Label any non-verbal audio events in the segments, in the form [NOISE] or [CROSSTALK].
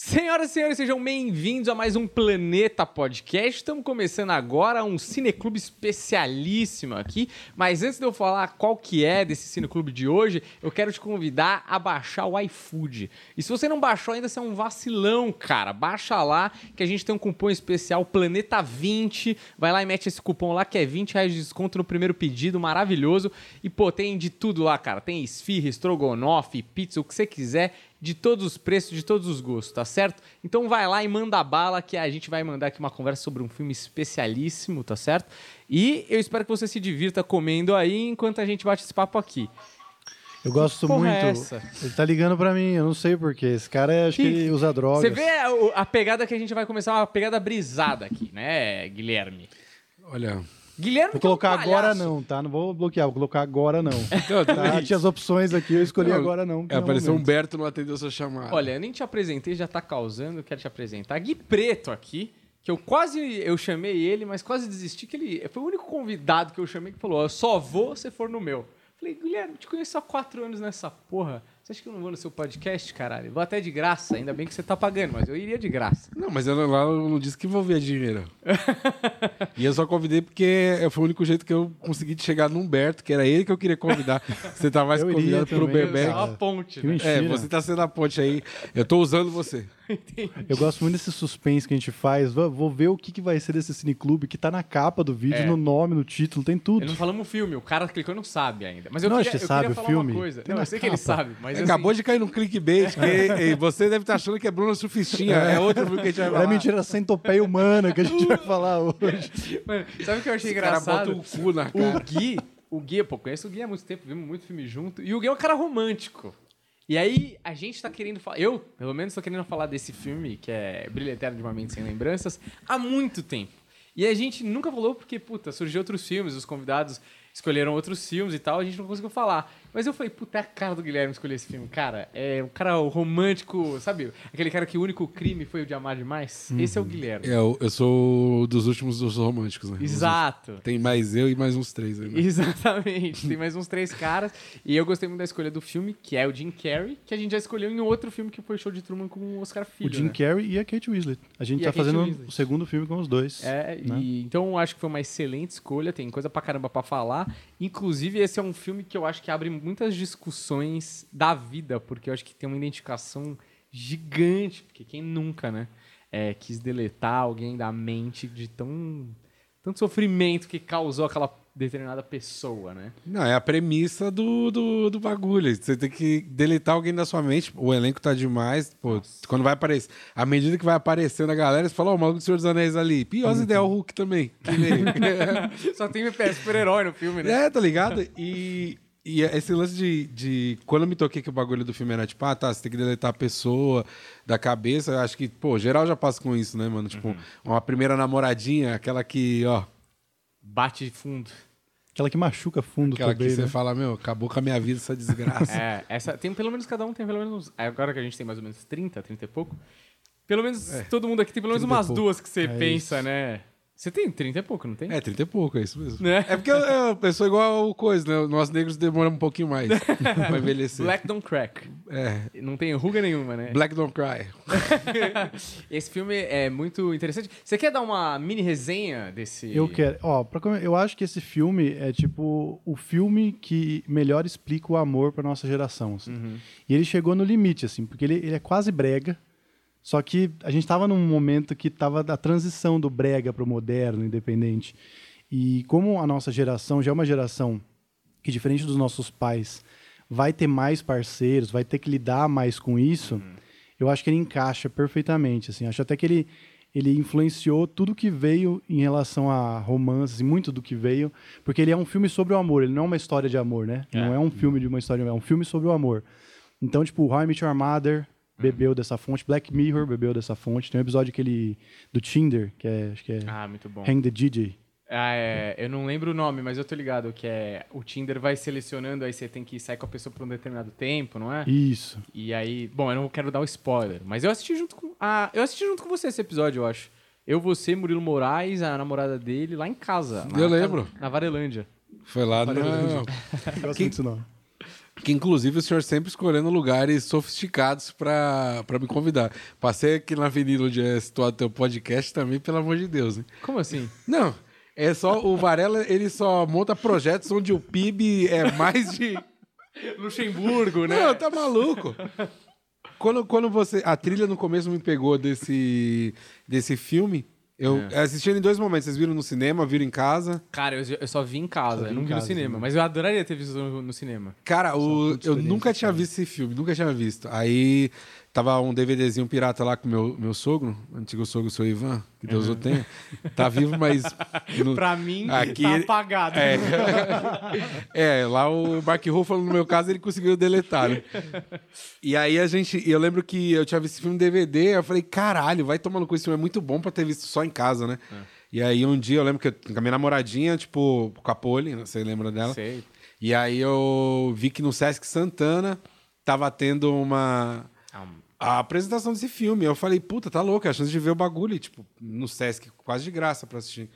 Senhoras e senhores, sejam bem-vindos a mais um Planeta Podcast. Estamos começando agora um cineclube especialíssimo aqui, mas antes de eu falar qual que é desse cineclube de hoje, eu quero te convidar a baixar o iFood. E se você não baixou ainda, você é um vacilão, cara. Baixa lá que a gente tem um cupom especial Planeta 20. Vai lá e mete esse cupom lá que é 20 reais de desconto no primeiro pedido, maravilhoso. E pô, tem de tudo lá, cara. Tem esfirra, estrogonofe, pizza, o que você quiser de todos os preços, de todos os gostos, tá certo? Então vai lá e manda bala que a gente vai mandar aqui uma conversa sobre um filme especialíssimo, tá certo? E eu espero que você se divirta comendo aí enquanto a gente bate esse papo aqui. Eu gosto porra muito. é essa? Ele tá ligando pra mim, eu não sei porquê. Esse cara, é- acho que, Que- ele usa drogas. Você vê a, a pegada que a gente vai começar, uma pegada brisada aqui, né, Guilherme? Olha, Guilherme Vou que é um colocar agora não, tá? Não vou bloquear, vou colocar agora não. [LAUGHS] Não, tá? Tinha as opções aqui, eu escolhi Não, agora não. que é, é o apareceu momento. Humberto, não atendeu sua chamada. Olha, eu nem te apresentei, já tá causando, eu quero te apresentar. Gui Preto aqui, que eu quase eu chamei ele, mas quase desisti que ele foi o único convidado que eu chamei que falou: "Ó, "Eu só vou se for no meu". Falei: "Guilherme, te conheço há quatro anos nessa porra. Você acha que eu não vou no seu podcast, caralho? Vou até de graça, ainda bem que você tá pagando, mas eu iria de graça". Não, mas eu não, lá eu não disse que envolvia dinheiro. e eu só convidei porque foi o único jeito que eu consegui chegar no Humberto, que era ele que eu queria convidar. Você tá mais Eu convidado pro Bebeck. É uma ponte, né? É, você tá sendo a ponte aí. Eu tô usando você. [LAUGHS] Eu gosto muito desse suspense que a gente faz. Vou, vou ver o que, que vai ser desse cineclube, que tá na capa do vídeo, É. no nome, no título, tem tudo. Eu não falamos o filme, o cara clicou e não sabe ainda. Mas eu Não, queria, acho que eu sabe queria o falar filme. uma coisa. Tem Não, eu sei que ele capa. sabe, mas assim, Acabou de cair no clickbait, que e você deve estar achando que é Bruna Surfistinha. É outro filme que a gente vai falar. É mentira, centopeia humana que a gente vai falar hoje. Mano, sabe o que eu achei Esse cara engraçado? bota o cu na O cara. Gui, o Gui, pô, conheço o Gui há muito tempo, vimos muito filme junto. E o Gui é um cara romântico. E aí, a gente tá querendo falar. Eu, pelo menos, tô querendo falar desse filme, que é Brilho Eterno de uma Mente Sem Lembranças, há muito tempo. E a gente nunca falou porque, puta, surgiu outros filmes, os convidados escolheram outros filmes e tal, a gente não conseguiu falar. Mas eu falei, puta, é a cara do Guilherme escolher esse filme. Cara, é um cara romântico, sabe? Aquele cara que o único crime foi o de amar demais. Esse é o Guilherme. É, eu, eu sou dos últimos dos românticos, né? Exato. Tem mais eu e mais uns três aí. né? Exatamente. Tem mais [LAUGHS] uns três caras. E eu gostei muito da escolha do filme, que é o Jim Carrey, que a gente já escolheu em outro filme que foi Show de Truman com o Oscar Filho. O Jim né? Carrey e a Kate Winslet. A gente E tá a fazendo Winslet. o segundo filme com os dois. É, né? e, então eu acho que foi uma excelente escolha, tem coisa pra caramba pra falar. Inclusive, esse é um filme que eu acho que abre muitas discussões da vida, porque eu acho que tem uma identificação gigante, porque quem nunca, né, é, quis deletar alguém da mente de tão tanto sofrimento que causou aquela determinada pessoa, né? Não, é a premissa do, do, do bagulho. Você tem que deletar alguém da sua mente. O elenco tá demais. Pô, quando vai aparecer. À medida que vai aparecendo a galera, você fala, ó, o maluco do Senhor dos Anéis ali. Pior ideia, o Hulk também. [LAUGHS] Só tem é, super-herói no filme, né? é, tá ligado? E, e esse lance de, de. Quando eu me toquei que o bagulho do filme era tipo, ah, tá, você tem que deletar a pessoa da cabeça. Eu acho que, pô, geral já passa com isso, né, mano? Tipo, uma primeira namoradinha, aquela que, ó. Bate fundo. Aquela que machuca fundo Aquela também, que você né? fala, meu, acabou com a minha vida essa desgraça. [LAUGHS] É, essa, tem pelo menos cada um tem pelo menos. Agora que a gente tem mais ou menos 30, 30 e pouco. Pelo menos todo mundo aqui tem pelo menos 30 umas duas que você É pensa, isso. né? Você tem 30 e pouco, não tem? É, 30 e pouco, é isso mesmo. Né? É porque eu, eu, sou igual o coisa, né? Nós negros demoramos um pouquinho mais [LAUGHS] pra envelhecer. Black Don't Crack. É. Não tem ruga nenhuma, né? Black Don't Cry. [LAUGHS] Esse filme é muito interessante. Você quer dar uma mini resenha desse. Eu quero. Ó, pra eu acho que esse filme é tipo o filme que melhor explica o amor pra nossa geração. assim. Uhum. E ele chegou no limite, assim, porque ele, ele é quase brega. Só que a gente tava num momento que tava da transição do brega pro moderno, independente. E como a nossa geração já é uma geração que, diferente dos nossos pais, vai ter mais parceiros, vai ter que lidar mais com isso, eu acho que ele encaixa perfeitamente. Assim. Acho até que ele, ele influenciou tudo que veio em relação a romances, e muito do que veio, porque ele é um filme sobre o amor, ele não é uma história de amor, né? É. Não é um filme de uma história é um filme sobre o amor. Então, tipo, How I Met Your Mother bebeu dessa fonte, Black Mirror bebeu dessa fonte. Tem um episódio que ele, do Tinder, que é, acho que é Ah, muito bom. Hang the DJ. Ah, é, eu não lembro o nome, mas eu tô ligado que é o Tinder vai selecionando, aí você tem que sair com a pessoa por um determinado tempo, não é? Isso. E aí, bom, eu não quero dar o spoiler, mas eu assisti junto com. Ah, eu assisti junto com você esse episódio, eu acho. Eu, você, Murilo Moraes, a namorada dele, lá em casa. na Eu casa- lembro. na Varelândia. Foi lá no. [LAUGHS] Gosto muito desse nome. Que inclusive o senhor sempre escolhendo lugares sofisticados pra me convidar. Passei aqui na avenida onde é situado teu podcast também, pelo amor de Deus, né? Como assim? Não, é só o Varela, ele só monta projetos onde o PIB é mais de. [LAUGHS] Luxemburgo, né? Não, tá maluco. Quando, quando você. A trilha no começo me pegou desse, desse filme. Eu É. assisti ele em dois momentos. Vocês viram no cinema, viram em casa. Cara, eu, eu só vi em casa, vi eu não em vi no casa cinema. também. Mas eu adoraria ter visto no, no cinema. Cara, o, eu nunca tinha cara. visto esse filme, nunca tinha visto. Aí tava um DVDzinho pirata lá com meu, meu sogro, antigo sogro, seu Ivan, que Deus o tenha. Tá vivo, mas. [LAUGHS] no- Pra mim, Aqui- tá apagado. É. [LAUGHS] é, lá o Mark Ruffalo, no meu caso, ele conseguiu deletar, né? E aí a gente. Eu lembro que eu tinha visto esse filme em DVD, eu falei, caralho, vai tomando com esse filme, é muito bom pra ter visto só em casa, né? E aí um dia eu lembro que eu, com a minha namoradinha, tipo, com a Poli, você lembra dela? Sei. E aí eu vi que no Sesc Santana tava tendo uma. Ah, A apresentação desse filme. Eu falei, puta, tá louco, é a chance de ver o bagulho, e, tipo, no Sesc, quase de graça pra assistir.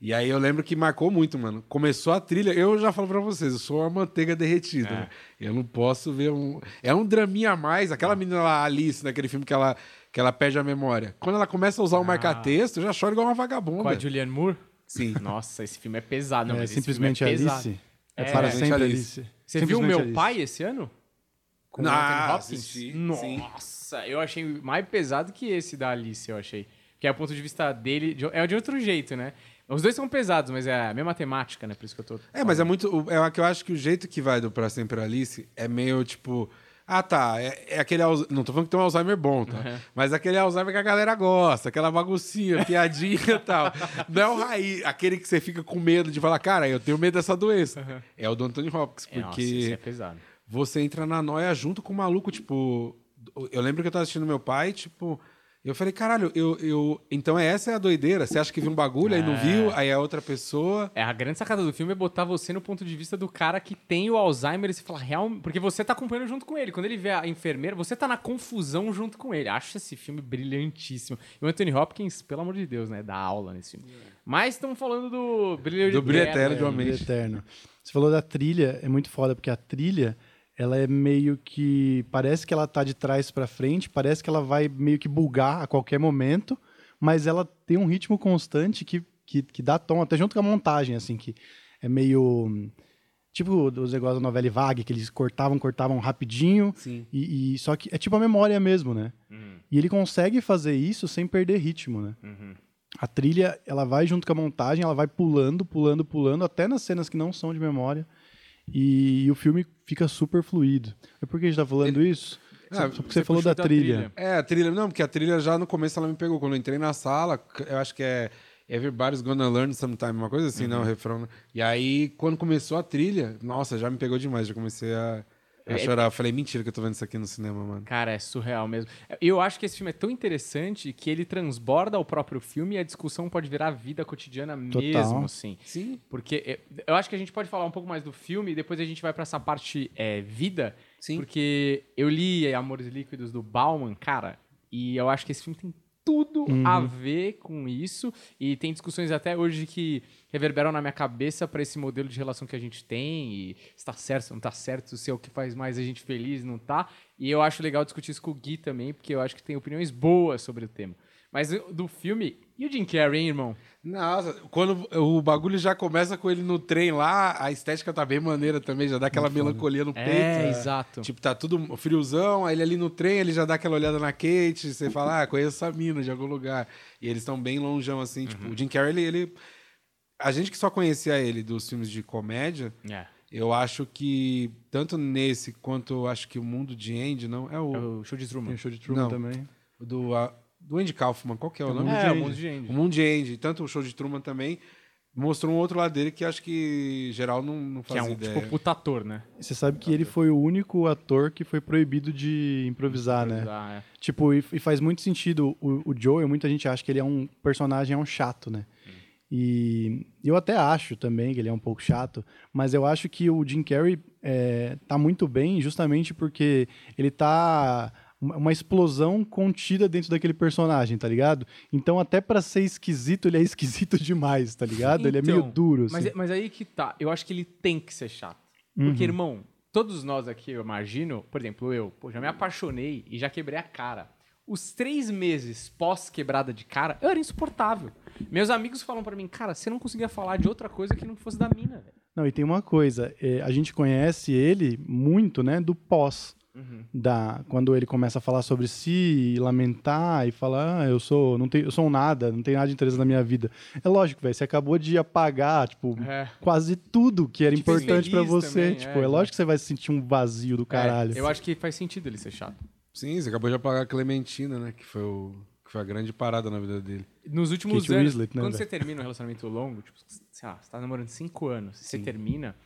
E aí eu lembro que marcou muito, mano. Começou a trilha, eu já falo pra vocês, eu sou uma manteiga derretida. né? Eu não posso ver um. É um draminha a mais. Aquela menina lá, Alice, naquele filme que ela, que ela perde a memória. Quando ela começa a usar o marca-texto, eu já choro igual uma vagabunda. com a Julianne Moore? Sim. [LAUGHS] Nossa, esse filme é pesado. Não, é mas esse simplesmente filme é pesado. Alice. É, É, para sempre Alice. Alice. Você viu o Meu Alice. Pai esse ano? Com o Ah, Anthony Hopkins? assisti, Nossa, eu achei mais pesado que esse da Alice, eu achei. Que é o ponto de vista dele, de- é de outro jeito, né? Os dois são pesados, mas é a mesma temática, né? Por isso que eu tô. É, mas é muito. É que eu acho que o jeito que vai do Pra Sempre Alice é meio tipo. Ah, tá. É, é aquele. Não tô falando que tem um Alzheimer bom, tá? Uhum. Mas aquele Alzheimer que a galera gosta, aquela baguncinha, piadinha e tal. [LAUGHS] Não é o raiz, aquele que você fica com medo de falar, cara, eu tenho medo dessa doença. É o do Anthony Hopkins, É, nossa, isso é porque pesado. Você entra na noia junto com o maluco, tipo. Eu lembro que eu tava assistindo meu pai, tipo. Eu falei, caralho, eu, eu. Então essa é a doideira. Você acha que viu um bagulho, aí não É. viu, aí é outra pessoa. É, a grande sacada do filme é botar você no ponto de vista do cara que tem o Alzheimer e você fala, real, porque você tá acompanhando junto com ele. Quando ele vê a enfermeira, você tá na confusão junto com ele. Acho esse filme brilhantíssimo. E o Anthony Hopkins, pelo amor de Deus, né, dá aula nesse filme. Mas estamos falando do Brilho Do Brilho Eterno de uma Mente. Brilho Eterno. Você falou da trilha, é muito foda, porque a trilha, ela é meio que. Parece que ela tá de trás pra frente, parece que ela vai meio que bugar a qualquer momento, mas ela tem um ritmo constante que, que, que dá tom, até junto com a montagem, assim, que é meio. Tipo os negócios da novela Vague, que eles cortavam, cortavam rapidinho. E, e- só que é tipo a memória mesmo, né? Uhum, E ele consegue fazer isso sem perder ritmo, né? uhum. A trilha, ela vai junto com a montagem, ela vai pulando, pulando, pulando, até nas cenas que não são de memória. E, o filme fica super fluido. É por que a gente tá falando isso? Ah, Só porque você você falou da da trilha. trilha. É, a trilha. Não, porque a trilha já no começo ela me pegou. Quando eu entrei na sala, eu acho que é Everybody's Gonna Learn Sometime, uma coisa assim, né? O refrão. né? E aí, quando começou a trilha, nossa, já me pegou demais. Já comecei a, a É- chorar. Eu falei, mentira que eu tô vendo isso aqui no cinema, mano. Cara, é surreal mesmo. Eu acho que esse filme é tão interessante que ele transborda o próprio filme e a discussão pode virar vida cotidiana Total. mesmo, assim. Sim. Porque é, eu acho que a gente pode falar um pouco mais do filme e depois a gente vai pra essa parte é, vida. Sim. Porque eu li Amores Líquidos do Bauman, cara, e eu acho que esse filme tem tudo a ver com isso. E tem discussões até hoje que reverberam na minha cabeça pra esse modelo de relação que a gente tem. E se tá certo, se não tá certo, se é o que faz mais a gente feliz, não tá. E eu acho legal discutir isso com o Gui também, porque eu acho que tem opiniões boas sobre o tema. Mas do filme. E o Jim Carrey, hein, irmão? Nossa, quando o bagulho já começa com ele no trem lá, a estética tá bem maneira também, já dá aquela melancolia no peito. É, exato. Tipo, tá tudo friozão, aí ele ali no trem, ele já dá aquela olhada na Kate, você fala, ah, conheço essa mina de algum lugar. E eles estão bem longeão, assim, tipo, o Jim Carrey, ele, ele- A gente que só conhecia ele dos filmes de comédia, É. eu acho que, tanto nesse quanto eu acho que o Mundo de Andy, não, é É o, o show de Truman. Tem o show de Truman Não. também. do, a- do Andy Kaufman, qual que é o É o nome? Mundo É, de o Andy. mundo de Andy. O Mundo de Andy, tanto o show de Truman também, mostrou um outro lado dele que acho que geral não, não Que é um ideia. tipo puta ator, né? Você sabe que ele foi o único ator que foi proibido de improvisar, né? Ah, é. Tipo, e, e faz muito sentido. O, o Joel, muita gente acha que ele é um personagem, é um chato, né? E eu até acho também que ele é um pouco chato, mas eu acho que o Jim Carrey é, tá muito bem justamente porque ele tá uma explosão contida dentro daquele personagem, tá ligado? Então até pra ser esquisito, ele é [LAUGHS] esquisito demais, tá ligado? ele é meio Então, duro, assim. Mas, mas aí que tá. Eu acho que ele tem que ser chato. Porque, irmão, todos nós aqui, eu imagino, por exemplo, eu, pô, já me apaixonei e já quebrei a cara. Os três meses pós-quebrada de cara, eu era insuportável. Meus amigos falam pra mim, cara, você não conseguia falar de outra coisa que não fosse da mina, velho. Não, e tem uma coisa, é, a gente conhece ele muito, né, do pós. Uhum. Da, quando ele começa a falar sobre si e lamentar e falar, ah, eu sou, não tenho, eu sou um nada, não tenho nada de interesse na minha vida. É lógico, velho, você acabou de apagar, tipo, É. quase tudo que era fez importante pra feliz você, também, tipo, é, é, lógico que você vai sentir um vazio do caralho. É, eu acho que faz sentido ele ser chato. Sim, você acabou de apagar a Clementina, né? Que foi, o, que foi a grande parada na vida dele. Nos últimos Kate anos, Winslet, né, quando você termina um relacionamento longo, tipo, sei lá, você tá namorando cinco anos, você termina.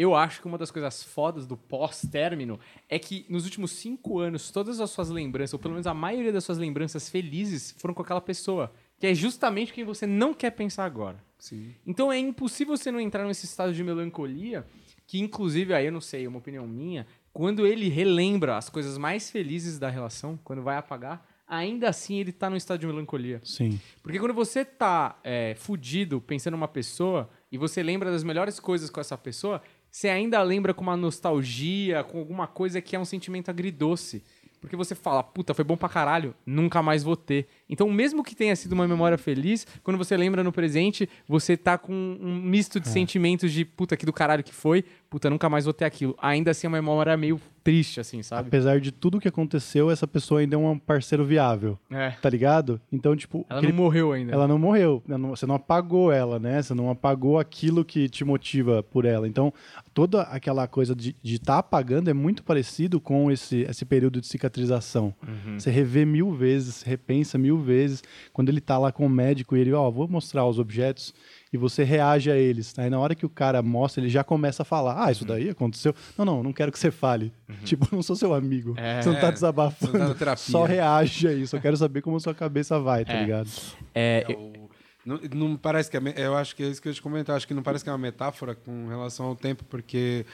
Eu acho que uma das coisas fodas do pós-término é que nos últimos cinco anos, todas as suas lembranças, ou pelo menos a maioria das suas lembranças felizes, foram com aquela pessoa. Que é justamente quem você não quer pensar agora. Sim. Então é impossível você não entrar nesse estado de melancolia, que inclusive, aí eu não sei, é uma opinião minha, quando ele relembra as coisas mais felizes da relação, quando vai apagar, ainda assim ele tá num estado de melancolia. Sim. Porque quando você tá é, fudido pensando numa pessoa e você lembra das melhores coisas com essa pessoa, você ainda lembra com uma nostalgia, com alguma coisa que é um sentimento agridoce. Porque você fala, puta, foi bom pra caralho, nunca mais vou ter. Então, mesmo que tenha sido uma memória feliz, quando você lembra no presente, você tá com um misto de sentimentos de puta, que do caralho que foi, puta, nunca mais vou ter aquilo. Ainda assim, é uma memória meio triste, assim, sabe? Apesar de tudo que aconteceu, essa pessoa ainda é um parceiro viável, É. tá ligado? Então, tipo, Ela aquele- não morreu ainda. ela não morreu. Você não apagou ela, né? Você não apagou aquilo que te motiva por ela. Então, toda aquela coisa de estar apagando é muito parecido com esse, esse período de cicatrização. Uhum. Você revê mil vezes, repensa mil vezes. Quando ele tá lá com o médico e ele, ó, vou mostrar os objetos e você reage a eles. Aí na hora que o cara mostra, ele já começa a falar: Ah, Uhum. isso daí aconteceu. Não, não, não quero que você fale. [LAUGHS] Tipo, eu não sou seu amigo. É. Você não tá desabafando. não tá na terapia. Só reage a isso. Eu quero saber como a sua cabeça vai, tá É. ligado? É, É o- Não, não parece que é, eu acho que é isso que eu te comentar. Acho que não parece que é uma metáfora com relação ao tempo, porque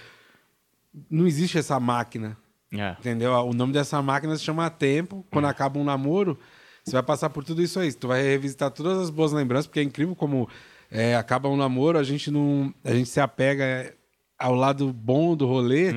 não existe essa máquina, é. entendeu? O nome dessa máquina se chama tempo. Quando acaba um namoro, você vai passar por tudo isso aí. Tu vai revisitar todas as boas lembranças, porque é incrível como é, acaba um namoro, a gente não, a gente se apega é, ao lado bom do rolê.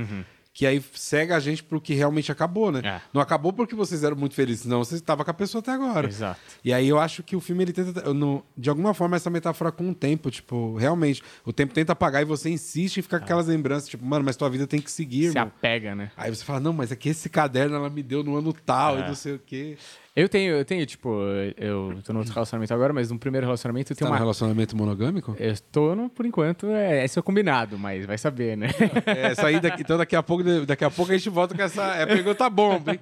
Que aí cega a gente pro que realmente acabou, né? É. Não acabou porque vocês eram muito felizes, não. Você estava com a pessoa até agora. Exato. E aí eu acho que o filme ele tenta, não- de alguma forma, essa metáfora com o tempo, tipo, realmente, o tempo tenta apagar e você insiste em ficar com aquelas lembranças, tipo, mano, mas tua vida tem que seguir, Se irmão. apega, né? Aí você fala, não, mas é que esse caderno ela me deu no ano tal É. e não sei o quê. Eu tenho, eu tenho, tipo, eu tô no outro relacionamento agora, mas no primeiro relacionamento eu Tá tenho no uma. relacionamento monogâmico? Eu tô no, por enquanto, é, esse é o combinado, mas vai saber, né? [LAUGHS] É, isso aí, daqui, então daqui a, pouco, daqui a pouco a gente volta com essa é, pergunta bomba, hein?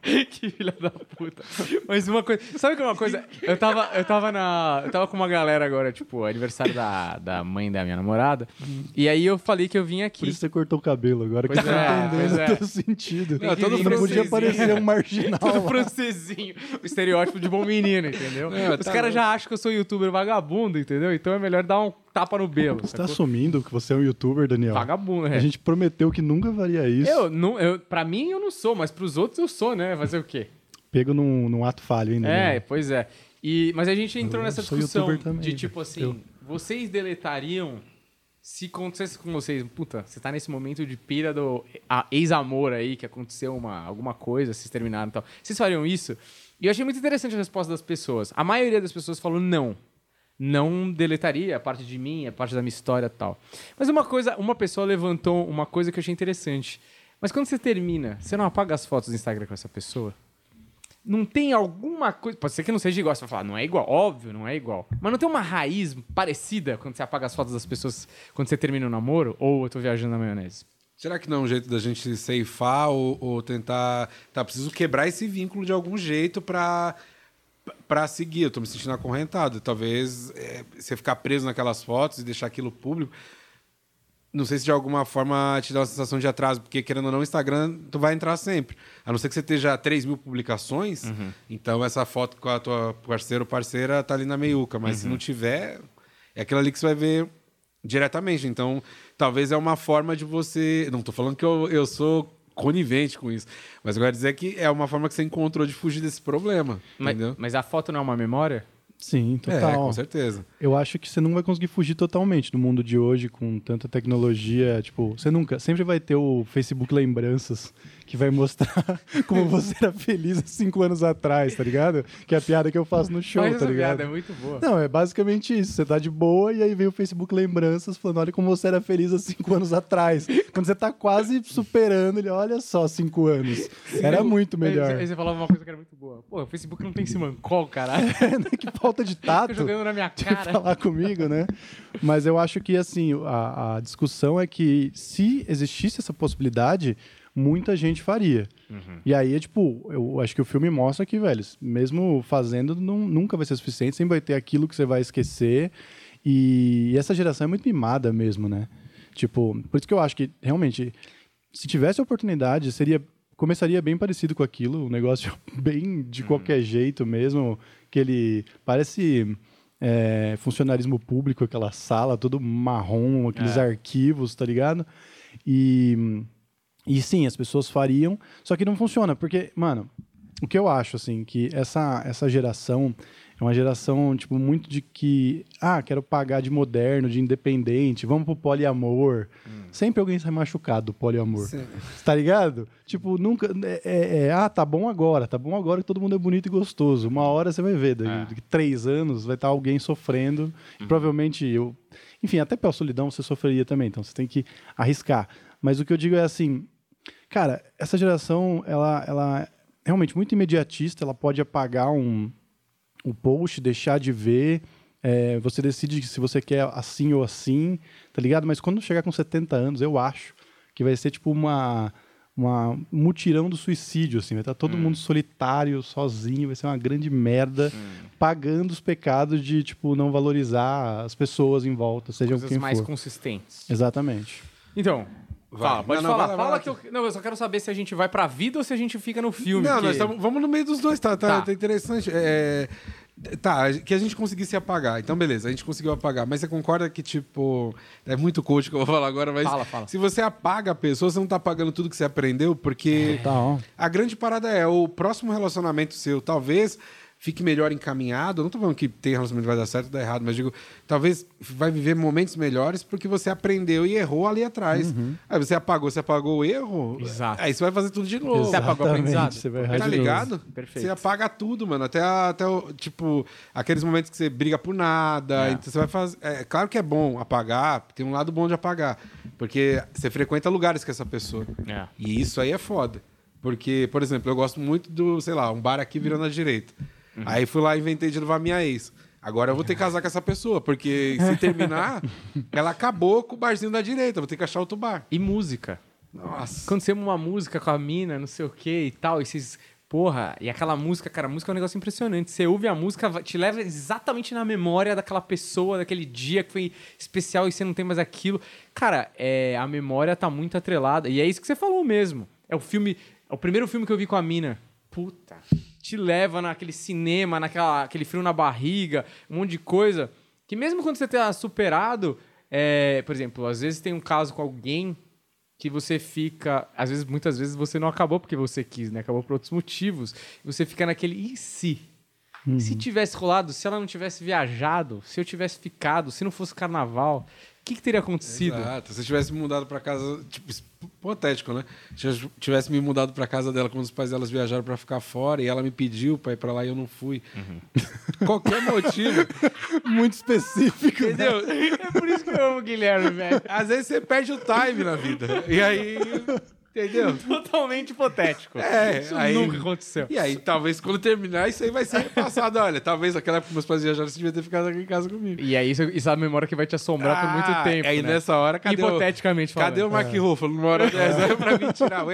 [LAUGHS] que filha da puta. Mas uma coisa. Sabe que uma coisa? Eu tava, eu tava na. Eu tava com uma galera agora, tipo, aniversário da, da mãe da minha namorada. E aí eu falei que eu vim Por aqui. isso você cortou o cabelo agora, Pois que eu tô é, entendendo é. todo sentido. Não, todo não podia parecer um marginal. Francesinho. O estereótipo de bom menino, entendeu? Não, Os tá caras já acham que eu sou youtuber vagabundo, entendeu? Então é melhor dar um tapa no belo. Você tá sacou? assumindo que você é um youtuber, Daniel? Vagabundo, é. A gente prometeu que nunca faria isso. Eu, não, eu, pra mim eu não sou, mas pros outros eu sou, né? Fazer o quê? Pego num, num ato falho ainda. É, né? pois é. E, mas a gente entrou Eu nessa discussão também, de tipo assim, Eu. vocês deletariam se acontecesse com vocês, puta, você tá nesse momento de pira do ex-amor aí, que aconteceu uma, alguma coisa, vocês terminaram e tal. Vocês fariam isso? E eu achei muito interessante a resposta das pessoas. A maioria das pessoas falou não. Não deletaria a parte de mim, a parte da minha história e tal. Mas uma coisa, uma pessoa levantou uma coisa que eu achei interessante. Mas quando você termina, você não apaga as fotos do Instagram com essa pessoa? Não tem alguma coisa. Pode ser que não seja igual. Você vai falar, não é igual. Óbvio, não é igual. Mas não tem uma raiz parecida quando você apaga as fotos das pessoas quando você termina o namoro? Ou eu tô viajando na maionese? Será que não é um jeito da gente ceifar ou, ou tentar. Tá, preciso quebrar esse vínculo de algum jeito pra, pra seguir? Eu tô me sentindo acorrentado. Talvez é, você ficar preso naquelas fotos e deixar aquilo público. Não sei se de alguma forma te dá uma sensação de atraso, porque querendo ou não, o Instagram tu vai entrar sempre. A não ser que você esteja 3 mil publicações, então essa foto com a tua parceiro ou parceira tá ali na meiuca. Mas se não tiver, é aquilo ali que você vai ver diretamente. Então, talvez é uma forma de você. Não tô falando que eu, eu sou conivente com isso, mas eu quero dizer que é uma forma que você encontrou de fugir desse problema. Mas, entendeu? mas a foto não é uma memória? Sim, É, total. com certeza. Eu acho que você não vai conseguir fugir totalmente no mundo de hoje com tanta tecnologia. Tipo, você nunca. Sempre vai ter o Facebook Lembranças que vai mostrar [LAUGHS] como você era feliz há cinco anos atrás, tá ligado? Que é a piada que eu faço no show, Mas tá ligado? piada é muito boa. Não, é basicamente isso. Você tá de boa e aí vem o Facebook Lembranças falando: olha como você era feliz há cinco anos atrás. Quando você tá quase superando, ele, olha só, cinco anos. Era muito melhor. Aí, você falava uma coisa que era muito boa. Pô, o Facebook não tem Simancol, caralho. [LAUGHS] que falta de tato. jogando na minha cara. falar comigo, né? Mas eu acho que, assim, a, a discussão é que se existisse essa possibilidade, muita gente faria. E aí, é tipo, eu acho que o filme mostra que, velho, mesmo fazendo, não, nunca vai ser suficiente, sempre vai ter aquilo que você vai esquecer. E essa geração é muito mimada mesmo, né? Tipo, por isso que eu acho que, realmente, se tivesse oportunidade, seria começaria bem parecido com aquilo, um negócio [LAUGHS] bem de qualquer jeito mesmo, que ele parece é, funcionarismo público, aquela sala, todo marrom, aqueles É. arquivos, tá ligado? E, e sim, as pessoas fariam, só que não funciona, porque, mano, o que eu acho, assim, que essa, essa geração é uma geração, tipo, muito de que, ah, quero pagar de moderno, de independente, vamos pro poliamor. Sempre alguém sai machucado do poliamor. Sim. Tá ligado? Tipo, nunca. É, é- é, ah, tá bom agora, tá bom agora que todo mundo é bonito e gostoso. Uma hora você vai ver, daqui É. três anos vai estar alguém sofrendo. E provavelmente eu. Enfim, até pela solidão você sofreria também, então você tem que arriscar. Mas o que eu digo é assim, cara, essa geração, ela, ela é realmente muito imediatista, ela pode apagar um, um post, deixar de ver. é, você decide se você quer assim ou assim, tá ligado? Mas quando chegar com 70 anos, eu acho que vai ser tipo uma, uma um mutirão do suicídio, assim. Vai estar todo mundo solitário, sozinho, vai ser uma grande merda, pagando os pecados de, tipo, não valorizar as pessoas em volta, seja Coisas quem mais for. consistentes. Exatamente. Então, Vai. fala, pode Não, não, falar. vai lá, fala vai que eu... Não, eu só quero saber se a gente vai pra vida ou se a gente fica no filme. Não, porque- nós tamo, vamos no meio dos dois, tá, tá, Tá. tá interessante. É, tá, que a gente conseguisse apagar. Então, beleza, a gente conseguiu apagar. Mas você concorda que, tipo, é muito coach que eu vou falar agora, mas Fala, fala. se você apaga a pessoa, você não tá apagando tudo que você aprendeu, porque Tá, a grande parada é o próximo relacionamento seu, talvez fique melhor encaminhado. Eu não tô falando que tem relacionamento que vai dar certo ou dar errado, mas digo, talvez vai viver momentos melhores porque você aprendeu e errou ali atrás. Aí você apagou, você apagou o erro, Exato. aí você vai fazer tudo de novo. Você apagou o Exatamente, aprendizado? Você vai Tá errar ligado? Perfeito. Você apaga tudo, mano. Até, até o, tipo, aqueles momentos que você briga por nada. É. Então você vai fazer. É claro que é bom apagar, tem um lado bom de apagar. Porque você frequenta lugares com essa pessoa. É. E isso aí é foda. Porque, por exemplo, eu gosto muito do, sei lá, um bar aqui virando à direita. Uhum. Aí fui lá e inventei de levar minha ex. Agora eu vou ter que casar com essa pessoa, porque se [LAUGHS] terminar, ela acabou com o barzinho da direita. Vou ter que achar outro bar. E música. Nossa. Quando você ama uma música com a mina, não sei o que e tal, e vocês. Porra, e aquela música, cara, a música é um negócio impressionante. Você ouve a música, te leva exatamente na memória daquela pessoa, daquele dia que foi especial e você não tem mais aquilo. Cara, é, a memória tá muito atrelada. E é isso que você falou mesmo. É o filme. É o primeiro filme que eu vi com a mina. Puta. Te leva naquele cinema, naquela, aquele frio na barriga, um monte de coisa. Que mesmo quando você tá superado, é, por exemplo, às vezes tem um caso com alguém que você fica. Às vezes, muitas vezes você não acabou porque você quis, né? Acabou por outros motivos. Você fica naquele. E se? Uhum. Se tivesse rolado, se ela não tivesse viajado, se eu tivesse ficado, se não fosse carnaval, que, que teria acontecido? Exato. Se eu tivesse me mudado pra casa, tipo, hipotético, né? Se eu tivesse me mudado pra casa dela quando os pais delas viajaram pra ficar fora e ela me pediu pra ir pra lá e eu não fui. [LAUGHS] Qualquer motivo. Muito específico. né? Entendeu? É por isso que eu amo o Guilherme, velho. Às vezes você perde o time na vida. E aí. Entendeu? [LAUGHS] Totalmente hipotético. É, isso aí- nunca aconteceu. E aí, talvez quando terminar, isso aí vai ser repassado. Olha, talvez aquela época que meus pais viajaram, você devia ter ficado aqui em casa comigo. E aí, isso, isso é a memória que vai te assombrar por muito Ah, tempo. Aí né? nessa hora, cadê Hipoteticamente o, cadê o falando. Mark Ruffalo numa hora dessa [LAUGHS] pra me tirar? O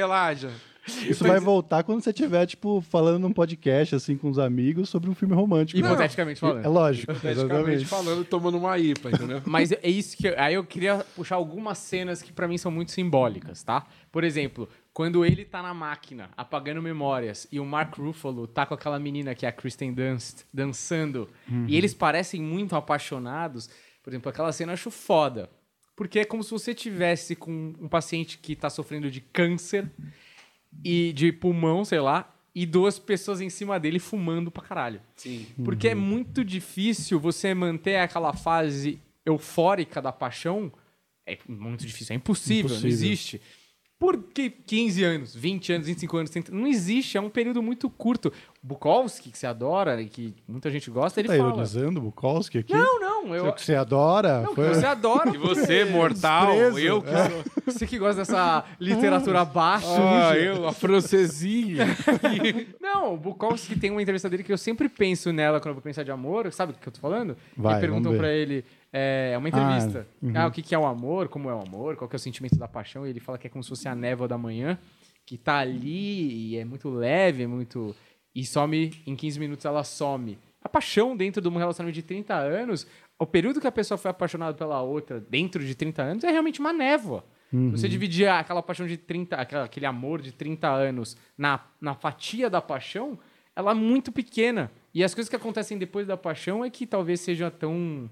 Isso vai voltar quando você estiver, tipo, falando num podcast, assim, com os amigos sobre um filme romântico. Hipoteticamente falando. É lógico, Praticamente exatamente. falando, tomando uma IPA, entendeu? Mas é isso que. Aí eu queria puxar algumas cenas que pra mim são muito simbólicas, tá? Por exemplo, quando ele tá na máquina apagando memórias e o Mark Ruffalo tá com aquela menina que é a Kristen Dunst dançando e eles parecem muito apaixonados. Por exemplo, aquela cena eu acho foda. Porque é como se você tivesse com um paciente que tá sofrendo de câncer e de pulmão, sei lá, e duas pessoas em cima dele fumando pra caralho. Sim. Porque é muito difícil você manter aquela fase eufórica da paixão. É muito difícil, é impossível, não Impossível. existe. Por que 15 anos, 20 anos, 25 anos? 30? Não existe, é um período muito curto. Bukowski, que você adora e que muita gente gosta, ele Tá fala. ironizando Bukowski aqui? Não, não, eu. Que você adora? Não, Foi- que você adora. E você, [LAUGHS] mortal, Desprezo. eu que sou. Você que gosta dessa literatura baixa. Ah, eu, a francesinha. [LAUGHS] Não, o Bukowski tem uma entrevista dele que eu sempre penso nela quando eu vou pensar de amor. Sabe o que eu tô falando? Vai, e perguntam pra ele. É é uma entrevista. Ah, uhum. Ah, o que, é o amor? Como é o amor? Qual é o sentimento da paixão? E ele fala que é como se fosse a névoa da manhã, que tá ali e é muito leve, é muito. E some, em 15 minutos ela some. A paixão dentro de um relacionamento de 30 anos, o período que a pessoa foi apaixonada pela outra dentro de 30 anos é realmente uma névoa. Uhum. Você dividir aquela paixão de 30, aquela- aquele amor de 30 anos na, na fatia da paixão, ela é muito pequena. E as coisas que acontecem depois da paixão é que talvez seja tão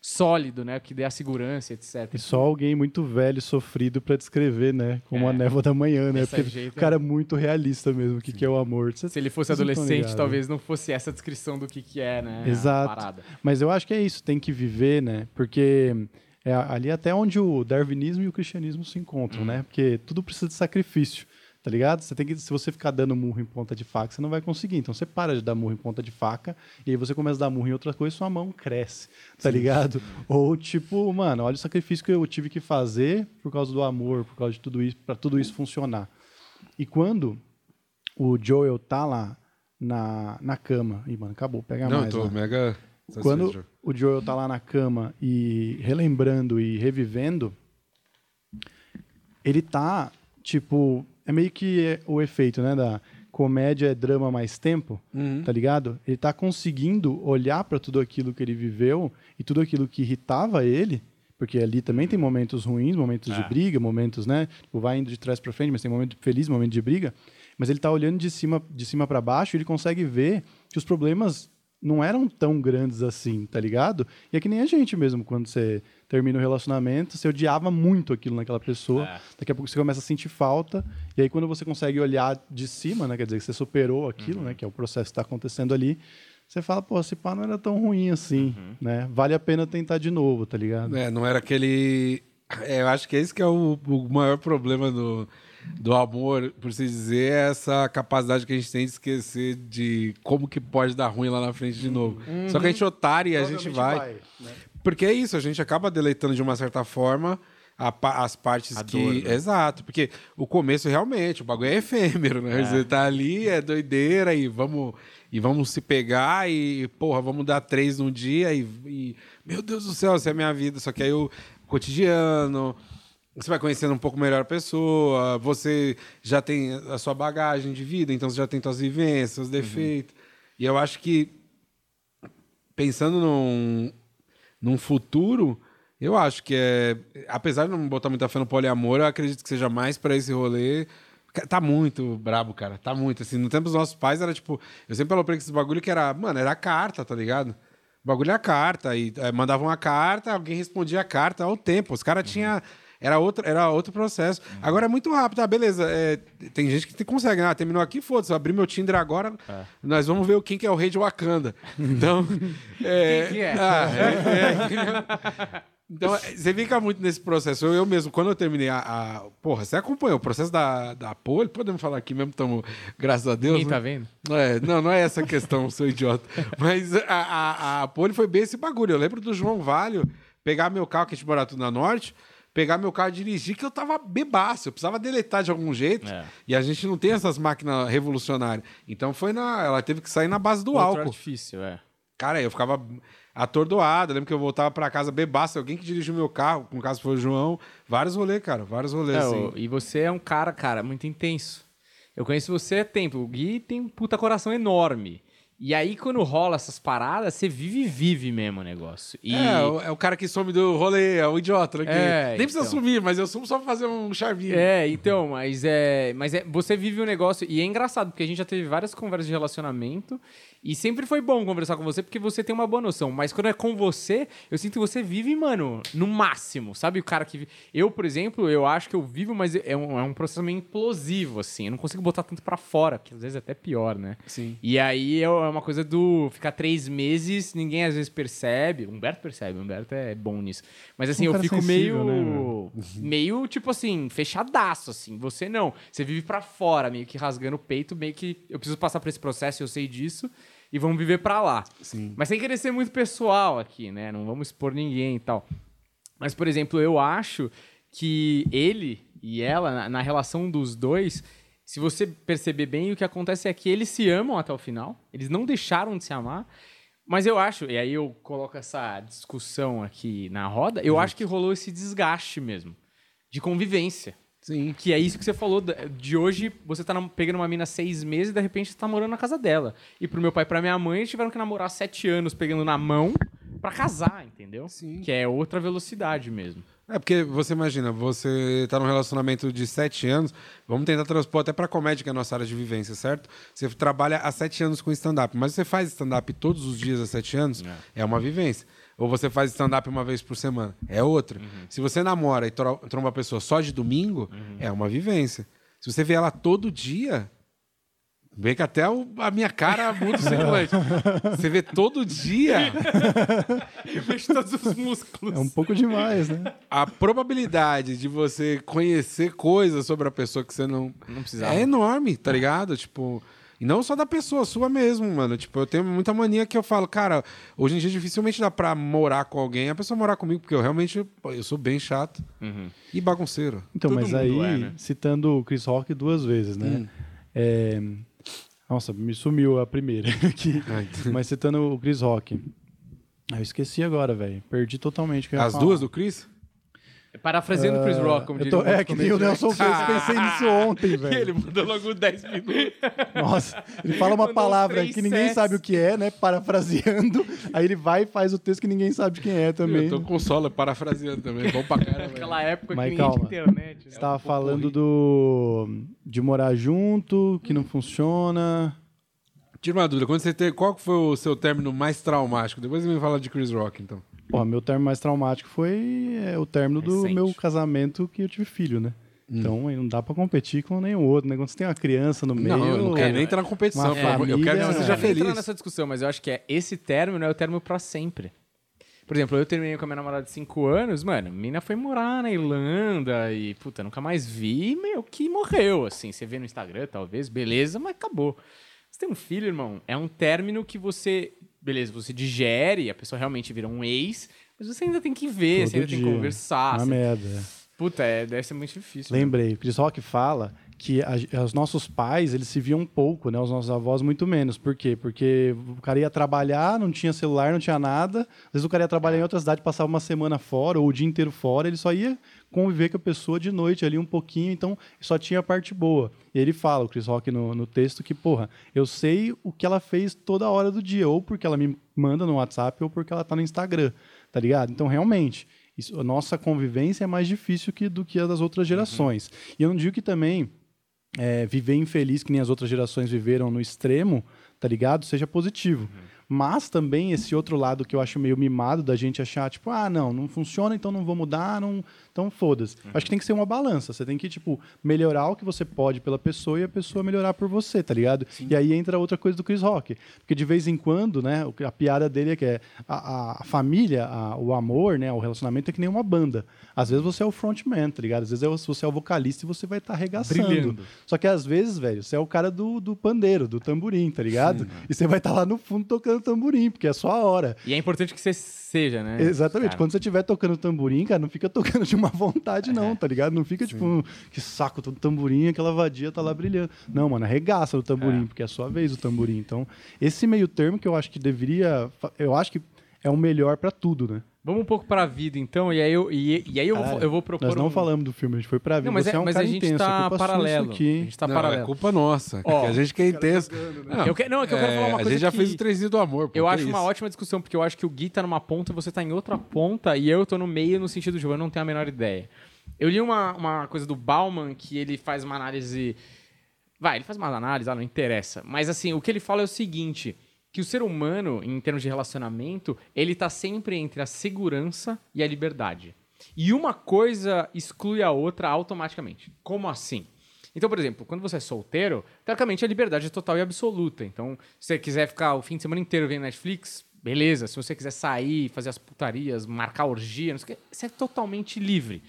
sólido, né? Que dê a segurança, etc. E só alguém muito velho, sofrido pra descrever, né? Como É. a névoa da manhã, né? Desse Porque jeito, o cara é muito realista mesmo, o que, que é o amor. Você- Se ele fosse não tão adolescente, ligados. talvez não fosse essa descrição do que, que é, né? Exato. Mas eu acho que é isso, tem que viver, né? Porque é ali até onde o darwinismo e o cristianismo se encontram, né? Porque tudo precisa de sacrifício, tá ligado? Você tem que, se você ficar dando murro em ponta de faca, você não vai conseguir. Então você para de dar murro em ponta de faca e aí você começa a dar murro em outra coisa, sua mão cresce, tá ligado? Ou tipo, mano, olha o sacrifício que eu tive que fazer por causa do amor, por causa de tudo isso, para tudo isso funcionar. E quando o Joel tá lá na, na cama, e mano, acabou, pega Não, mais. tô lá. mega. Quando o Joel tá lá na cama e relembrando e revivendo, ele tá, tipo, é meio que é o efeito, né, da comédia é drama mais tempo, Uhum. tá ligado? Ele tá conseguindo olhar pra tudo aquilo que ele viveu e tudo aquilo que irritava ele, porque ali também tem momentos ruins, momentos de briga, momentos, né, tipo, vai indo de trás pra frente, mas tem momento feliz, momento de briga, mas ele tá olhando de cima de cima para baixo, e ele consegue ver que os problemas não eram tão grandes assim, tá ligado? E é que nem a gente mesmo, quando você termina o relacionamento, você odiava muito aquilo naquela pessoa, É. daqui a pouco você começa a sentir falta, e aí quando você consegue olhar de cima, né, quer dizer que você superou aquilo, né, que é o processo que está acontecendo ali, você fala, pô, esse pá não era tão ruim assim, né? Vale a pena tentar de novo, tá ligado? É, não era aquele. É, eu acho que esse que é o, o maior problema do, do amor, por se dizer, é essa capacidade que a gente tem de esquecer de como que pode dar ruim lá na frente de novo. Só que a gente é otário e a gente vai. né? Porque é isso, a gente acaba deleitando de uma certa forma as partes A que. dor, né? Exato, porque o começo realmente, o bagulho é efêmero, né? Você tá ali, é doideira e vamos, e vamos se pegar e, porra, vamos dar três num dia e, e, meu Deus do céu, essa é a minha vida. Só que aí o cotidiano. Você vai conhecendo um pouco melhor a pessoa, você já tem a sua bagagem de vida, então você já tem suas vivências, seus defeitos. E eu acho que pensando num, num futuro, eu acho que é. Apesar de não botar muita fé no poliamor, eu acredito que seja mais pra esse rolê. Tá muito brabo, cara. Tá muito. Assim, no tempo dos nossos pais era tipo. Eu sempre falei pra esse bagulho que era. Mano, era carta, tá ligado? O bagulho era carta. E eh, mandavam uma carta, alguém respondia a carta ao tempo. Os caras tinham. Era outro, era outro processo. Agora é muito rápido, tá? Beleza. é, tem gente que consegue. Ah, terminou aqui, foda-se. Abri meu Tinder agora. Nós vamos ver o quem que é o rei de Wakanda. Então. [LAUGHS] é, Quem que é? ah, é, é. Então, é, você fica muito nesse processo. Eu, eu mesmo, quando eu terminei a, a- Porra, você acompanhou o processo da, da Pole? Podemos falar aqui mesmo, estamos. Graças a Deus. Quem né? tá vendo? É, não, não é essa a questão, seu idiota. Mas a, a, a Pole foi bem esse bagulho. Eu lembro do João Valho pegar meu carro, que a gente morava tudo na Norte, pegar meu carro e dirigir, que eu tava bebaço. Eu precisava deletar de algum jeito. É. E a gente não tem essas máquinas revolucionárias. Então foi na. Ela teve que sair na base do Outro álcool. artifício, é. Cara, eu ficava atordoado. Eu lembro que eu voltava pra casa bebaço. Alguém que dirigiu meu carro, no caso foi o João. Vários rolês, cara. Vários rolês, É, assim. e você é um cara, cara, muito intenso. Eu conheço você há tempo. O Gui tem um puta coração enorme. E aí, quando rola essas paradas, você vive e vive mesmo o negócio. E... É, o- é o cara que some do rolê, é o idiota. Né? É, Nem precisa então. sumir, mas eu sumo só pra fazer um charminho. É, então, mas é. Mas é, você vive o negócio. E é engraçado, porque a gente já teve várias conversas de relacionamento. E sempre foi bom conversar com você, porque você tem uma boa noção. Mas quando é com você, eu sinto que você vive, mano, no máximo. Sabe o cara que. Eu, por exemplo, eu acho que eu vivo, mas é um, é um processo meio implosivo, assim. Eu não consigo botar tanto pra fora, que às vezes é até pior, né? Sim. E aí é uma coisa do ficar três meses, ninguém às vezes percebe. O Humberto percebe, o Humberto é bom nisso. Mas assim, Um eu fico sensível, meio. né, meio, tipo assim, fechadaço, assim. Você não. Você vive pra fora, meio que rasgando o peito, meio que. Eu preciso passar por esse processo, eu sei disso. E vamos viver pra lá. Sim. Mas sem querer ser muito pessoal aqui, né? Não vamos expor ninguém e tal. Mas, por exemplo, eu acho que ele e ela, na, na relação dos dois, se você perceber bem, o que acontece é que eles se amam até o final. Eles não deixaram de se amar. Mas eu acho, e aí eu coloco essa discussão aqui na roda, eu acho que rolou esse desgaste mesmo. De convivência. Sim. Que é isso que você falou, de hoje você tá pegando uma mina seis meses e de repente você tá morando na casa dela. E pro meu pai e pra minha mãe, eles tiveram que namorar sete anos pegando na mão pra casar, entendeu? Sim. Que é outra velocidade mesmo. É porque você imagina, você tá num relacionamento de sete anos, vamos tentar transpor até pra comédia, que é a nossa área de vivência, certo? Você trabalha há sete anos com stand-up, mas você faz stand-up todos os dias há sete anos, é, uma vivência. Ou você faz stand-up uma vez por semana, é outra. Se você namora e tro- tromba a pessoa só de domingo, é uma vivência. Se você vê ela todo dia, vê que até o- a minha cara muda o semblante. Você vê todo dia, [LAUGHS] Eu vejo todos os músculos. É um pouco demais, né? a probabilidade de você conhecer coisas sobre a pessoa que você não. Não precisava. É enorme, tá ligado? Tipo. E não só da pessoa, sua mesmo, mano. Tipo, eu tenho muita mania que eu falo, cara, hoje em dia dificilmente dá pra morar com alguém, a pessoa morar comigo, porque eu realmente eu sou bem chato Uhum. e bagunceiro. Então, Todo mas aí, é, né? citando o Chris Rock duas vezes, né? Hum. É, Nossa, me sumiu a primeira [LAUGHS] aqui. Ai. mas citando o Chris Rock. Ah, eu esqueci agora, velho. Perdi totalmente As duas do Chris? Parafraseando Chris Rock, como diria É, que nem o Nelson fez, pensei nisso ontem, [LAUGHS] velho. Ele mandou logo 10 minutos. Nossa, ele fala uma palavra que ninguém sets. sabe o que é, né? Parafraseando. Aí ele vai e faz o texto que ninguém sabe de quem é também. Eu tô com solo parafraseando também, bom pra caramba. Naquela época Mas que ninguém calma. tinha internet. Você tava falando do de morar junto, que não funciona. Tira uma dúvida, quando você tem, qual foi o seu término mais traumático? Depois você me fala de Chris Rock, então. Pô, meu término mais traumático foi é, o término do Recente. meu casamento que eu tive filho, né? Hum. Então aí não dá pra competir com nenhum outro, né? Quando você tem uma criança no meio. não, eu não quero nem entrar na competição. uma amor- eu quero que família- você seja quero nem entrar feliz. nessa discussão, mas eu acho que é esse término é o término pra sempre. Por exemplo, eu terminei com a minha namorada de 5 anos, mano, a mina foi morar na Irlanda e, puta, nunca mais vi, meio que morreu, assim. Você vê no Instagram, talvez, beleza, mas acabou. Você tem um filho, irmão, é um término que você, beleza, você digere, a pessoa realmente vira um ex, mas você ainda tem que ver, você Todo ainda tem que dia. conversar. Uma você- merda. Puta, é, deve ser muito difícil. né? Lembrei, o Chris Rock fala que a- os nossos pais, eles se viam pouco, né? Os nossos avós muito menos. Por quê? Porque o cara ia trabalhar, não tinha celular, não tinha nada. Às vezes o cara ia trabalhar em outra cidade, passava uma semana fora ou o dia inteiro fora, ele só ia conviver com a pessoa de noite ali um pouquinho, então só tinha a parte boa. E ele fala, o Chris Rock no, no texto, que, porra, eu sei o que ela fez toda hora do dia, ou porque ela me manda no WhatsApp, ou porque ela tá no Instagram, tá ligado? Então, realmente, isso, a nossa convivência é mais difícil que, do que a das outras gerações. E eu não digo que também é, viver infeliz, que nem as outras gerações viveram no extremo, tá ligado? Seja positivo. Mas também esse outro lado que eu acho meio mimado da gente achar, tipo, ah, não, não funciona, então não vou mudar, não, então foda-se. Acho que tem que ser uma balança. Você tem que, tipo, melhorar o que você pode pela pessoa e a pessoa melhorar por você, tá ligado? E aí entra outra coisa do Chris Rock. Porque de vez em quando, né, a piada dele é que é a, a- família, a- o amor, né, o relacionamento é que nem uma banda. Às vezes você é o frontman, tá ligado? Às vezes é você é o vocalista e você vai estar arregaçando. Brilhando. Só que às vezes, velho, você é o cara do, do pandeiro, do tamborim, tá ligado? E você vai estar lá no fundo tocando tamborim, porque é só a hora. E é importante que você seja, né? Exatamente. cara? Quando você estiver tocando tamborim, cara, não fica tocando de má [LAUGHS] vontade, não, tá ligado? Não fica tipo, um, que saco, todo tamborim, aquela vadia tá lá brilhando. Não, mano, arregaça o tamborim, porque é a sua vez o tamborim. Então, esse meio termo que eu acho que deveria. Eu acho que é o melhor pra tudo, né? Vamos um pouco pra vida, então, e aí eu, e, e aí eu, vou, eu vou propor Nós não um... falamos do filme, a gente foi pra vida. Não, mas, Você é, um mas a cara gente intenso, tá sua paralelo. aqui. A gente tá não, paralelo. é culpa nossa. Ó, que a gente que é intenso. Não, Eu que- não, é que eu quero falar uma a coisa gente já que- fez o trezinho do amor. pô, Eu que acho uma isso? ótima discussão, porque eu acho que o Gui tá numa ponta e você tá em outra ponta, e eu tô no meio no sentido de eu não tenho a menor ideia. Eu li uma, uma coisa do Bauman que ele faz uma análise. Vai, ele faz uma análise, ah, não interessa. Mas assim, o que ele fala é o seguinte: que o ser humano, em termos de relacionamento, ele tá sempre entre a segurança e a liberdade. E uma coisa exclui a outra automaticamente. Como assim? Então, por exemplo, quando você é solteiro, teoricamente a liberdade é total e absoluta. Então, se você quiser ficar o fim de semana inteiro vendo Netflix, beleza. Se você quiser sair, fazer as putarias, marcar orgia, não sei o que, você é totalmente livre.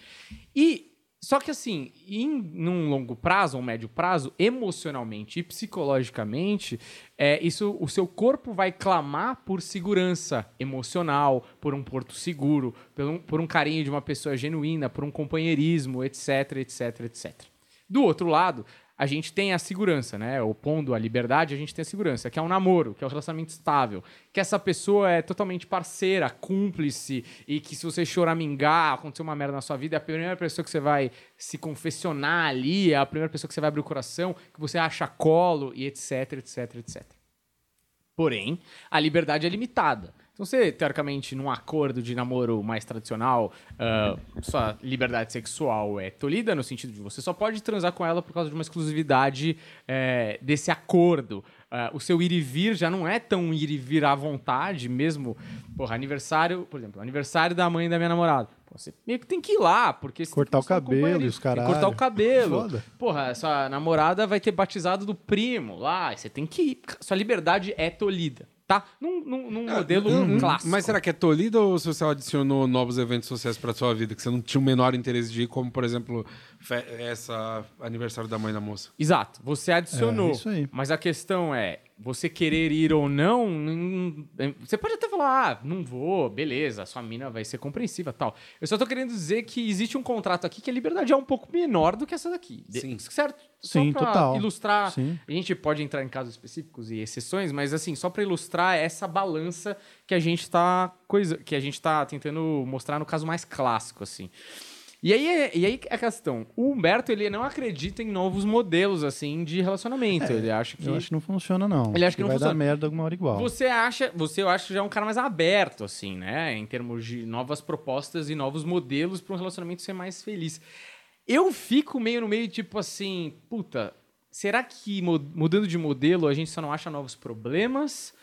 E só que assim, em num longo prazo, ou médio prazo, emocionalmente e psicologicamente, é, isso, o seu corpo vai clamar por segurança emocional, por um porto seguro, por um, por um carinho de uma pessoa genuína, por um companheirismo, etc, etc, etc. Do outro lado, a gente tem a segurança, né? Opondo a liberdade, a gente tem a segurança, que é um namoro, que é um relacionamento estável, que essa pessoa é totalmente parceira, cúmplice, e que se você choramingar, acontecer uma merda na sua vida, é a primeira pessoa que você vai se confessionar ali, é a primeira pessoa que você vai abrir o coração, que você acha colo, e etc, etc, etc. Porém, a liberdade é limitada. Então, você, teoricamente, num acordo de namoro mais tradicional, ah, sua liberdade sexual é tolhida, no sentido de você só pode transar com ela por causa de uma exclusividade eh, desse acordo. Ah, o seu ir e vir já não é tão ir e vir à vontade, mesmo. Porra, aniversário, por exemplo, aniversário da mãe da minha namorada. Pô, você meio que tem que ir lá, porque Cortar o cabelo e os caralho. Cortar o cabelo. Foda. Porra, sua namorada vai ter batizado do primo lá, você tem que ir. Sua liberdade é tolhida, tá? Num, num, num modelo Hum, clássico. Mas será que é tolhido ou se você adicionou novos eventos sociais pra sua vida que você não tinha o menor interesse de ir, como, por exemplo, essa aniversário da mãe da moça? Exato, você adicionou. É, isso aí. Mas a questão é, você querer ir ou não, você pode até falar, ah, não vou, beleza, sua mina vai ser compreensiva tal. Eu só tô querendo dizer que existe um contrato aqui que a liberdade é um pouco menor do que essa daqui. Sim. Certo? Só Sim, pra total. ilustrar, Sim. a gente pode entrar em casos específicos e exceções, mas assim, só pra ilustrar essa balança que a gente tá coisa, que a gente tá tentando mostrar no caso mais clássico assim. E aí, é- e aí é a questão. O Humberto, ele não acredita em novos modelos, assim, de relacionamento. ele acha que... Eu acho que não funciona, não. Ele acha que não vai funciona. dar merda alguma hora igual. Você acha, você eu acho que já é um cara mais aberto, assim, né? Em termos de novas propostas e novos modelos para um relacionamento ser mais feliz. Eu fico meio no meio, tipo assim, puta, será que mudando de modelo a gente só não acha novos problemas?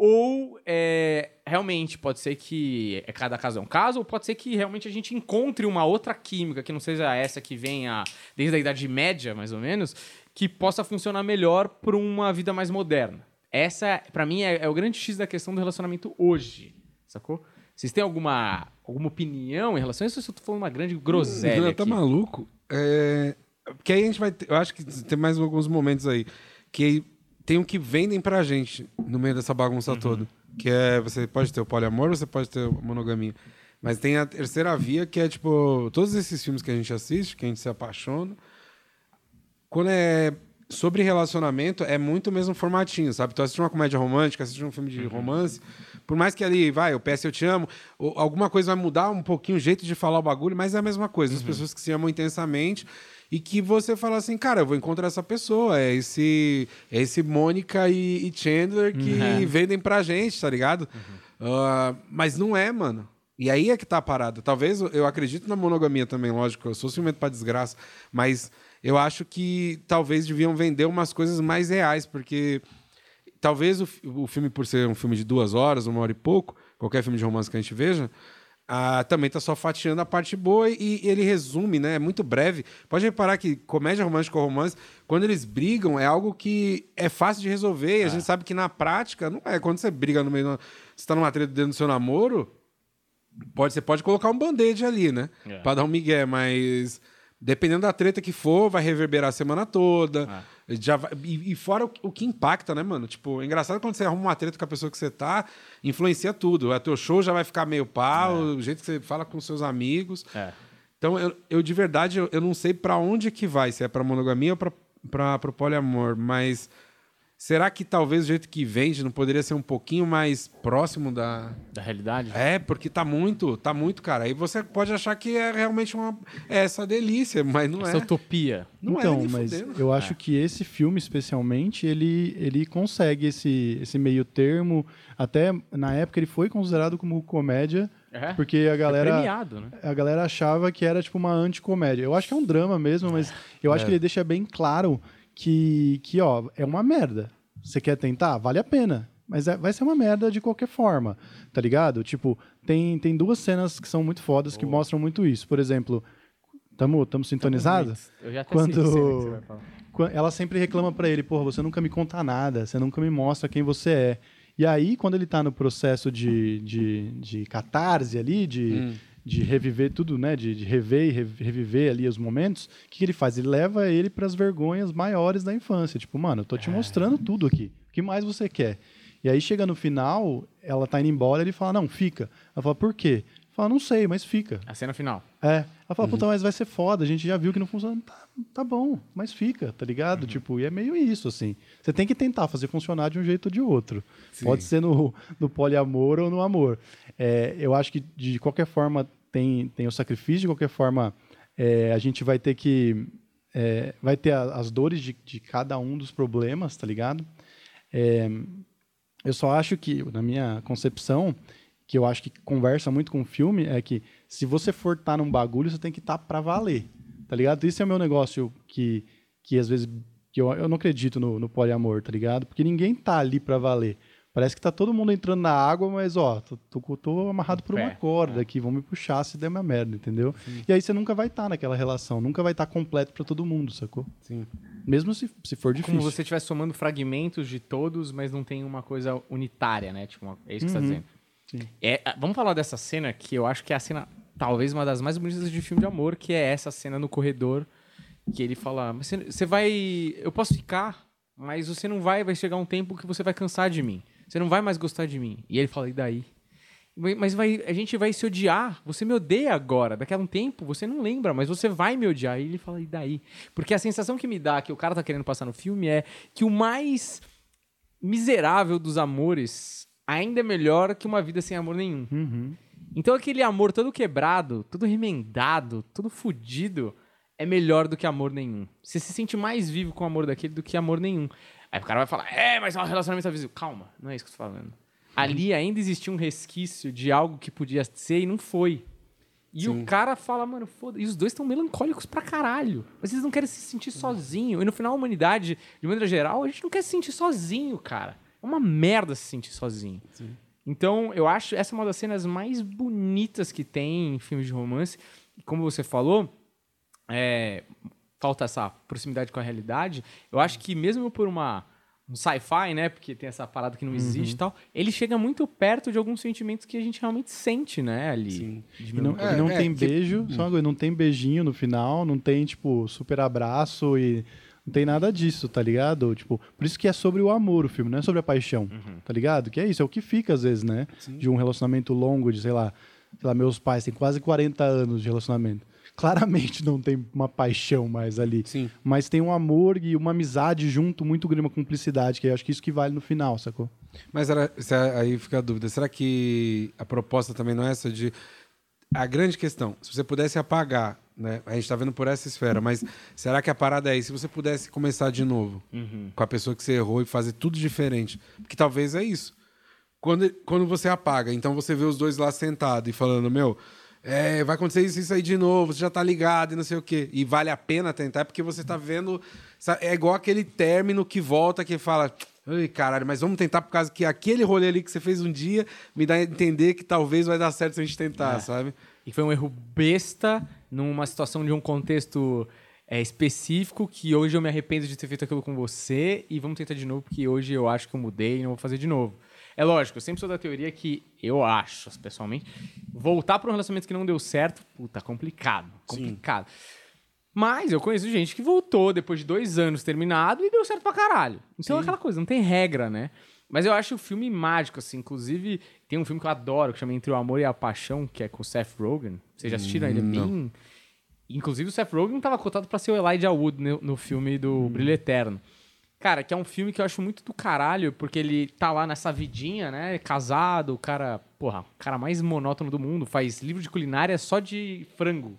Ou é, realmente pode ser que é cada caso é um caso, ou pode ser que realmente a gente encontre uma outra química que não seja essa que venha desde a Idade Média, mais ou menos, que possa funcionar melhor para uma vida mais moderna. Essa, pra mim, é, é o grande X da questão do relacionamento hoje, sacou? Vocês têm alguma, alguma opinião em relação a isso? Ou eu tô falando uma grande groselha aqui? tá maluco? É... Porque aí a gente vai ter... Eu acho que tem mais alguns momentos aí que tem o que vendem pra gente no meio dessa bagunça Uhum. toda. Que é... Você pode ter o poliamor, você pode ter a monogamia. Mas tem a terceira via, que é, tipo... Todos esses filmes que a gente assiste, que a gente se apaixona... Quando é sobre relacionamento, é muito o mesmo formatinho, sabe? Tu assiste uma comédia romântica, assiste um filme de Uhum. romance, por mais que ali, vai, o PS Eu Te Amo, alguma coisa vai mudar um pouquinho o jeito de falar o bagulho, mas é a mesma coisa. Uhum. As pessoas que se amam intensamente e que você fala assim, cara, eu vou encontrar essa pessoa, é esse, é esse Mônica e, e Chandler que Uhum. [LAUGHS] vendem pra gente, tá ligado? Ah, mas não é, mano. E aí é que tá a parada. Talvez eu- acredito na monogamia também, lógico. Eu sou ciumento pra desgraça. Mas eu acho que talvez deviam vender umas coisas mais reais, porque talvez o, o filme, por ser um filme de duas horas, uma hora e pouco, qualquer filme de romance que a gente veja, ah, também tá só fatiando a parte boa e, e ele resume, né? É muito breve. Pode reparar que comédia romântica ou romance, quando eles brigam, é algo que é fácil de resolver. E a gente sabe que na prática, não é. Quando você briga no meio. do- Você tá numa treta dentro do seu namoro, pode, você pode colocar um band-aid ali, né? É. Pra dar um migué, mas dependendo da treta que for, vai reverberar a semana toda. Já vai- e, e fora o, o que impacta, né, mano? Tipo, é engraçado quando você arruma uma treta com a pessoa que você tá, influencia tudo. O teu show já vai ficar meio pau, o jeito que você fala com seus amigos. É. Então, eu, eu de verdade, eu, eu não sei pra onde que vai, se é pra monogamia ou pra, pro poliamor, mas Será que talvez o jeito que vende não poderia ser um pouquinho mais próximo da. Da realidade? É, porque tá muito, tá muito, cara. Aí você pode achar que é realmente uma. É essa delícia, mas não Essa é. utopia. Não então, é nem mas fudendo. eu acho que esse filme, especialmente, ele, ele consegue esse, esse meio termo. Até na época ele foi considerado como comédia, É? porque a galera. premiado, né? a galera achava que era tipo uma anticomédia. Eu acho que é um drama mesmo, mas eu acho É. que ele deixa bem claro que, que ó, é uma merda. Você quer tentar? Vale a pena. Mas é- vai ser uma merda de qualquer forma, tá ligado? Tipo, tem, tem duas cenas que são muito fodas que mostram muito isso. Por exemplo, tamo, tamo sintonizados? Eu já até Quando- sei a cena que você vai falar. Qua- ela sempre reclama pra ele, porra, você nunca me conta nada, você nunca me mostra quem você é. E aí, quando ele tá no processo de, de, de catarse ali, de, de reviver tudo, né, de, de rever e rev- reviver ali os momentos, o que, que ele faz? Ele leva ele pras vergonhas maiores da infância. Tipo, mano, eu tô te mostrando tudo aqui. O que mais você quer? E aí, chega no final, ela tá indo embora, ele fala, não, fica. Ela fala, por quê? Fala, não sei, mas fica. A cena final. É. Ela fala, puta, mas vai ser foda, a gente já viu que não funciona. Tá, tá bom, mas fica, tá ligado? Tipo, e é meio isso, assim. Você tem que tentar fazer funcionar de um jeito ou de outro. Pode ser no, no poliamor ou no amor. É, eu acho que, de qualquer forma, tem, tem o sacrifício, de qualquer forma, é, a gente vai ter que. é, vai ter a- as dores de, de cada um dos problemas, tá ligado? É, eu só acho que, na minha concepção, que eu acho que conversa muito com o filme, é que se você for estar num bagulho, você tem que estar pra valer, tá ligado? Isso é o meu negócio que, que às vezes, que eu, eu não acredito no, no poliamor, tá ligado? Porque ninguém tá ali pra valer. Parece que tá todo mundo entrando na água, mas, ó, tô, tô, tô amarrado por uma corda aqui, vão me puxar se der uma merda, entendeu? E aí você nunca vai estar naquela relação, nunca vai estar completo pra todo mundo, sacou? Sim. Mesmo se, se for difícil. Como você estiver somando fragmentos de todos, mas não tem uma coisa unitária, né? Tipo, é isso que você tá dizendo. É, ah, vamos falar dessa cena que eu acho que é a cena, talvez uma das mais bonitas de filme de amor, que é essa cena no corredor, que ele fala, mas você vai, eu posso ficar, mas você não vai, vai chegar um tempo que você vai cansar de mim. Você não vai mais gostar de mim. E ele fala, e daí? Mas vai, a gente vai se odiar. Você me odeia agora. Daqui a um tempo, você não lembra, mas você vai me odiar. E ele fala, e daí? Porque a sensação que me dá, que o cara tá querendo passar no filme, é que o mais miserável dos amores ainda é melhor que uma vida sem amor nenhum. Uhum. Então aquele amor todo quebrado, todo remendado, todo fudido, é melhor do que amor nenhum. Você se sente mais vivo com o amor daquele do que amor nenhum. Aí o cara vai falar, é, mas é um relacionamento abusivo. Calma, não é isso que eu tô falando. Ali ainda existia um resquício de algo que podia ser e não foi. E Sim. o cara fala, mano, foda E os dois estão melancólicos pra caralho. Mas eles não querem se sentir sozinho. E no final, a humanidade, de maneira geral, a gente não quer se sentir sozinho, cara. É uma merda se sentir sozinho. Então, eu acho essa é uma das cenas mais bonitas que tem em filmes de romance. E como você falou, é, falta essa proximidade com a realidade. Eu acho que mesmo por uma um sci-fi, né, porque tem essa parada que não existe e tal, ele chega muito perto de alguns sentimentos que a gente realmente sente, né, ali. Sim. De E não, É, e não é, tem que- beijo, só uma coisa, não tem beijinho no final, não tem, tipo, super abraço e não tem nada disso, tá ligado? Tipo, por isso que é sobre o amor o filme, não é sobre a paixão, Uhum. tá ligado? Que é isso, é o que fica às vezes, né? De um relacionamento longo, de, sei lá, sei lá, meus pais têm quase 40 anos de relacionamento. Claramente não tem uma paixão mais ali. Sim. Mas tem um amor e uma amizade junto, muito grande, uma cumplicidade, que eu acho que isso que vale no final, sacou? Mas era, aí fica a dúvida. Será que a proposta também não é essa de. A grande questão, se você pudesse apagar, né? A gente está vendo por essa esfera, mas será que a parada é aí? Se você pudesse começar de novo com a pessoa que você errou e fazer tudo diferente? Porque talvez é isso. Quando, quando você apaga, então você vê os dois lá sentados e falando, meu, é, vai acontecer isso, isso aí de novo, você já tá ligado e não sei o quê. E vale a pena tentar, porque você tá vendo. É igual aquele término que volta que fala. Ai, caralho, mas vamos tentar por causa que aquele rolê ali que você fez um dia me dá a entender que talvez vai dar certo se a gente tentar, sabe? E foi um erro besta numa situação de um contexto é, específico que hoje eu me arrependo de ter feito aquilo com você e vamos tentar de novo porque hoje eu acho que eu mudei e não vou fazer de novo. É lógico, eu sempre sou da teoria que eu acho, pessoalmente, voltar para um relacionamento que não deu certo, puta, complicado, complicado. Mas eu conheço gente que voltou depois de dois anos terminado e deu certo pra caralho. Então é aquela coisa, não tem regra, né? Mas eu acho o filme mágico, assim. Inclusive, tem um filme que eu adoro, que chama Entre o Amor e a Paixão, que é com o Seth Rogen. Vocês já assistiram? Ele é bem... Inclusive, o Seth Rogen tava cotado pra ser o Elijah Wood no, no filme do Brilho Eterno. Cara, que é um filme que eu acho muito do caralho, porque ele tá lá nessa vidinha, né? Casado, o cara, porra, o cara mais monótono do mundo, faz livro de culinária só de frango.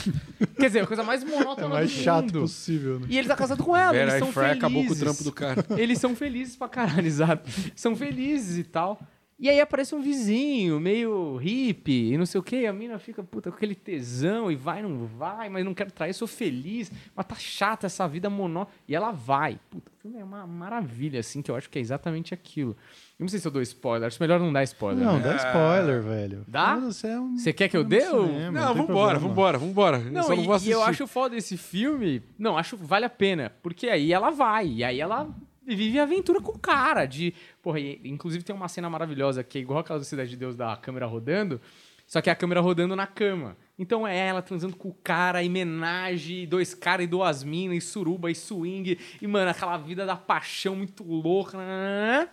[LAUGHS] Quer dizer, a coisa mais É monótona o mais do chato mundo. possível, né? E ele tá casado com ela, eles Vera são Fry felizes. acabou com o trampo do cara. Eles são felizes pra caralho, [LAUGHS] exato. São felizes e tal. E aí aparece um vizinho, meio hippie, e não sei o quê, e a mina fica, puta, com aquele tesão, e vai, não vai, mas não quero trair, sou feliz, mas tá chata essa vida monó. E ela vai. Puta, o filme é uma maravilha, assim, que eu acho que é exatamente aquilo. Eu não sei se eu dou spoiler, acho melhor não dar spoiler. Não, né? dá spoiler, velho. Dá? Você, é um... Você quer que eu dê ou- cinema, Não, tem vambora, vambora, vambora. Não, eu só não e, vou e eu acho foda esse filme. Não, acho que vale a pena. Porque aí ela vai. E aí ela vive a aventura com o cara. De. Porra, e, inclusive tem uma cena maravilhosa que é igual aquela do Cidade de Deus da câmera rodando. Só que é a câmera rodando na cama. Então é ela transando com o cara, e menage, dois caras e duas minas, e suruba, e swing. E, mano, aquela vida da paixão muito louca. né?